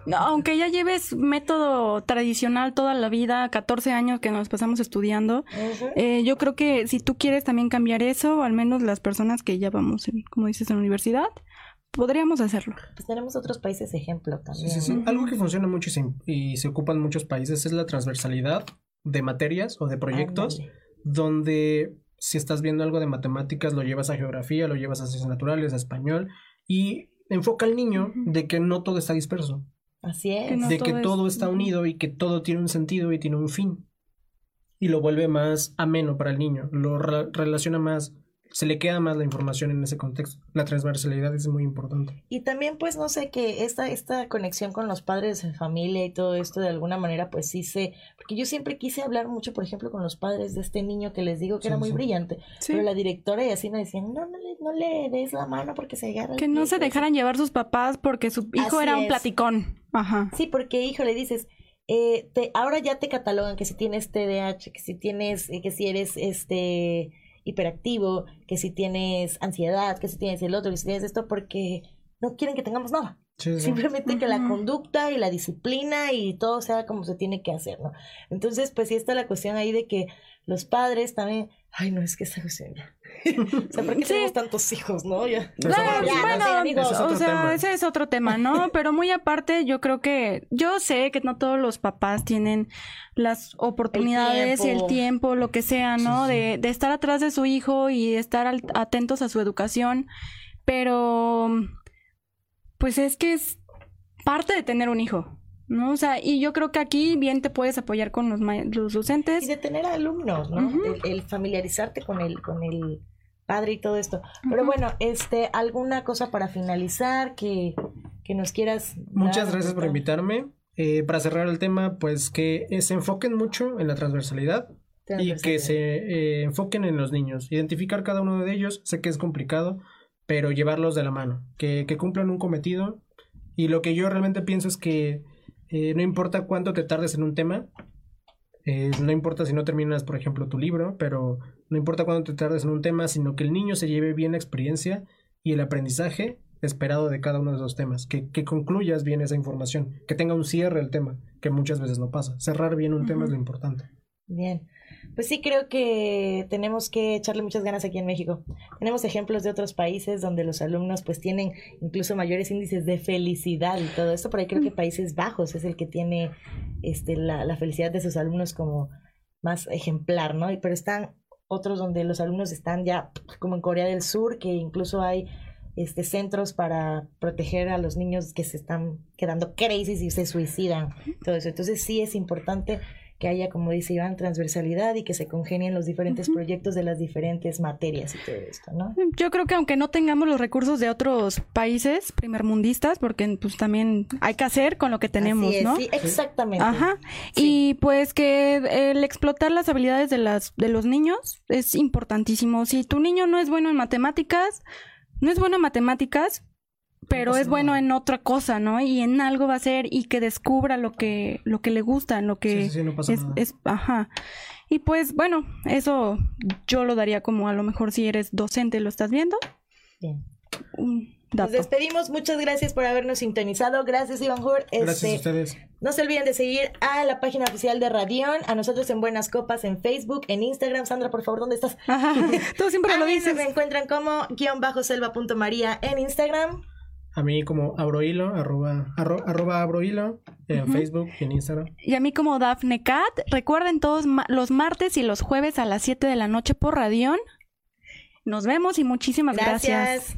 [SPEAKER 3] No, aunque ya lleves método tradicional toda la vida, 14 años que nos pasamos estudiando, eh, yo creo que si tú quieres también cambiar eso, al menos las personas que ya vamos, como dices, en la universidad, podríamos hacerlo.
[SPEAKER 2] Pues tenemos otros países ejemplo también.
[SPEAKER 1] Sí, sí, sí. Algo que funciona mucho y se, ocupa en muchos países es la transversalidad de materias o de proyectos donde si estás viendo algo de matemáticas lo llevas a geografía, lo llevas a ciencias naturales, a español y enfoca al niño de que no todo está disperso.
[SPEAKER 2] Así es.
[SPEAKER 1] de que todo está unido y que todo tiene un sentido y tiene un fin. Y lo vuelve más ameno para el niño, lo relaciona más se le queda más la información en ese contexto. La transversalidad es muy importante.
[SPEAKER 2] Y también, pues, no sé, que esta, esta conexión con los padres de familia y todo esto, de alguna manera, pues sí sé, porque yo siempre quise hablar mucho, por ejemplo, con los padres de este niño que les digo que era muy brillante, pero la directora y así me decían, no, no le, no le des la mano porque se agarra.
[SPEAKER 3] Que no se dejaran llevar sus papás porque su hijo era un platicón. Ajá.
[SPEAKER 2] Sí, porque, hijo, le dices, eh, te, ahora ya te catalogan que si tienes TDAH, que si tienes, eh, que si eres, este hiperactivo, que si tienes ansiedad, que si tienes el otro, que si tienes esto, porque no quieren que tengamos nada. Simplemente que la conducta y la disciplina y todo sea como se tiene que hacer, ¿no? Entonces, pues sí está la cuestión ahí de que los padres también, ay, no, es que esa cuestión o sea, ¿por qué tenemos tantos hijos, no? Ya.
[SPEAKER 3] bueno, o sea, ese es otro tema, ¿no? Pero muy aparte, yo creo que, yo sé que no todos los papás tienen las oportunidades y el tiempo, lo que sea, ¿no? De, de estar atrás de su hijo y estar atentos a su educación, pero pues es que es parte de tener un hijo. ¿No? O sea, y yo creo que aquí bien te puedes apoyar con los, los docentes.
[SPEAKER 2] Y de tener alumnos, ¿no? el, familiarizarte con el, con el padre y todo esto. Pero bueno, este, ¿alguna cosa para finalizar que, que nos quieras?
[SPEAKER 1] Muchas gracias por invitarme. Eh, para cerrar el tema, pues que se enfoquen mucho en la transversalidad, y que se eh, enfoquen en los niños. Identificar cada uno de ellos, sé que es complicado, pero llevarlos de la mano, que, que cumplan un cometido. Y lo que yo realmente pienso es que eh, no importa cuánto te tardes en un tema, eh, no importa si no terminas, por ejemplo, tu libro, pero no importa cuánto te tardes en un tema, sino que el niño se lleve bien la experiencia y el aprendizaje esperado de cada uno de esos temas, que, que concluyas bien esa información, que tenga un cierre el tema, que muchas veces no pasa. Cerrar bien un tema es lo importante.
[SPEAKER 2] Bien. Pues sí, creo que tenemos que echarle muchas ganas aquí en México. Tenemos ejemplos de otros países donde los alumnos pues tienen incluso mayores índices de felicidad y todo esto. Por ahí creo que Países Bajos es el que tiene este, la, la felicidad de sus alumnos como más ejemplar, ¿no? Pero están otros donde los alumnos están ya como en Corea del Sur, que incluso hay este, centros para proteger a los niños que se están quedando crazy y se suicidan. Todo eso. Entonces sí es importante que haya, como dice Iván, transversalidad y que se congenien los diferentes proyectos de las diferentes materias y todo esto, ¿no?
[SPEAKER 3] Yo creo que aunque no tengamos los recursos de otros países primermundistas, porque pues también hay que hacer con lo que tenemos, ¿no?
[SPEAKER 2] Sí, exactamente.
[SPEAKER 3] Ajá. Y pues que el explotar las habilidades de las de los niños es importantísimo. Si tu niño no es bueno en matemáticas, no es bueno en matemáticas, pero es bueno en otra cosa, ¿no? Y en algo va a ser y que descubra lo que lo que le gusta, lo que es, ajá. Y pues bueno, eso yo lo daría como a lo mejor si eres docente lo estás viendo.
[SPEAKER 2] Bien. Nos despedimos. Muchas gracias por habernos sintonizado. Gracias, Iván Hur.
[SPEAKER 1] Gracias a este, ustedes.
[SPEAKER 2] No se olviden de seguir a la página oficial de Radión, a nosotros en Buenas Copas, en Facebook, en Instagram. Sandra, por favor, ¿dónde estás?
[SPEAKER 3] Ajá, tú siempre lo dices.
[SPEAKER 2] Me encuentran como guion bajo selva punto María en Instagram
[SPEAKER 1] a mí como abrohilo, arroba, arroba abrohilo en Facebook y en Instagram.
[SPEAKER 3] Y a mí como Dafne Cat. Recuerden todos los martes y los jueves a las 7 de la noche por Radión. Nos vemos y muchísimas gracias.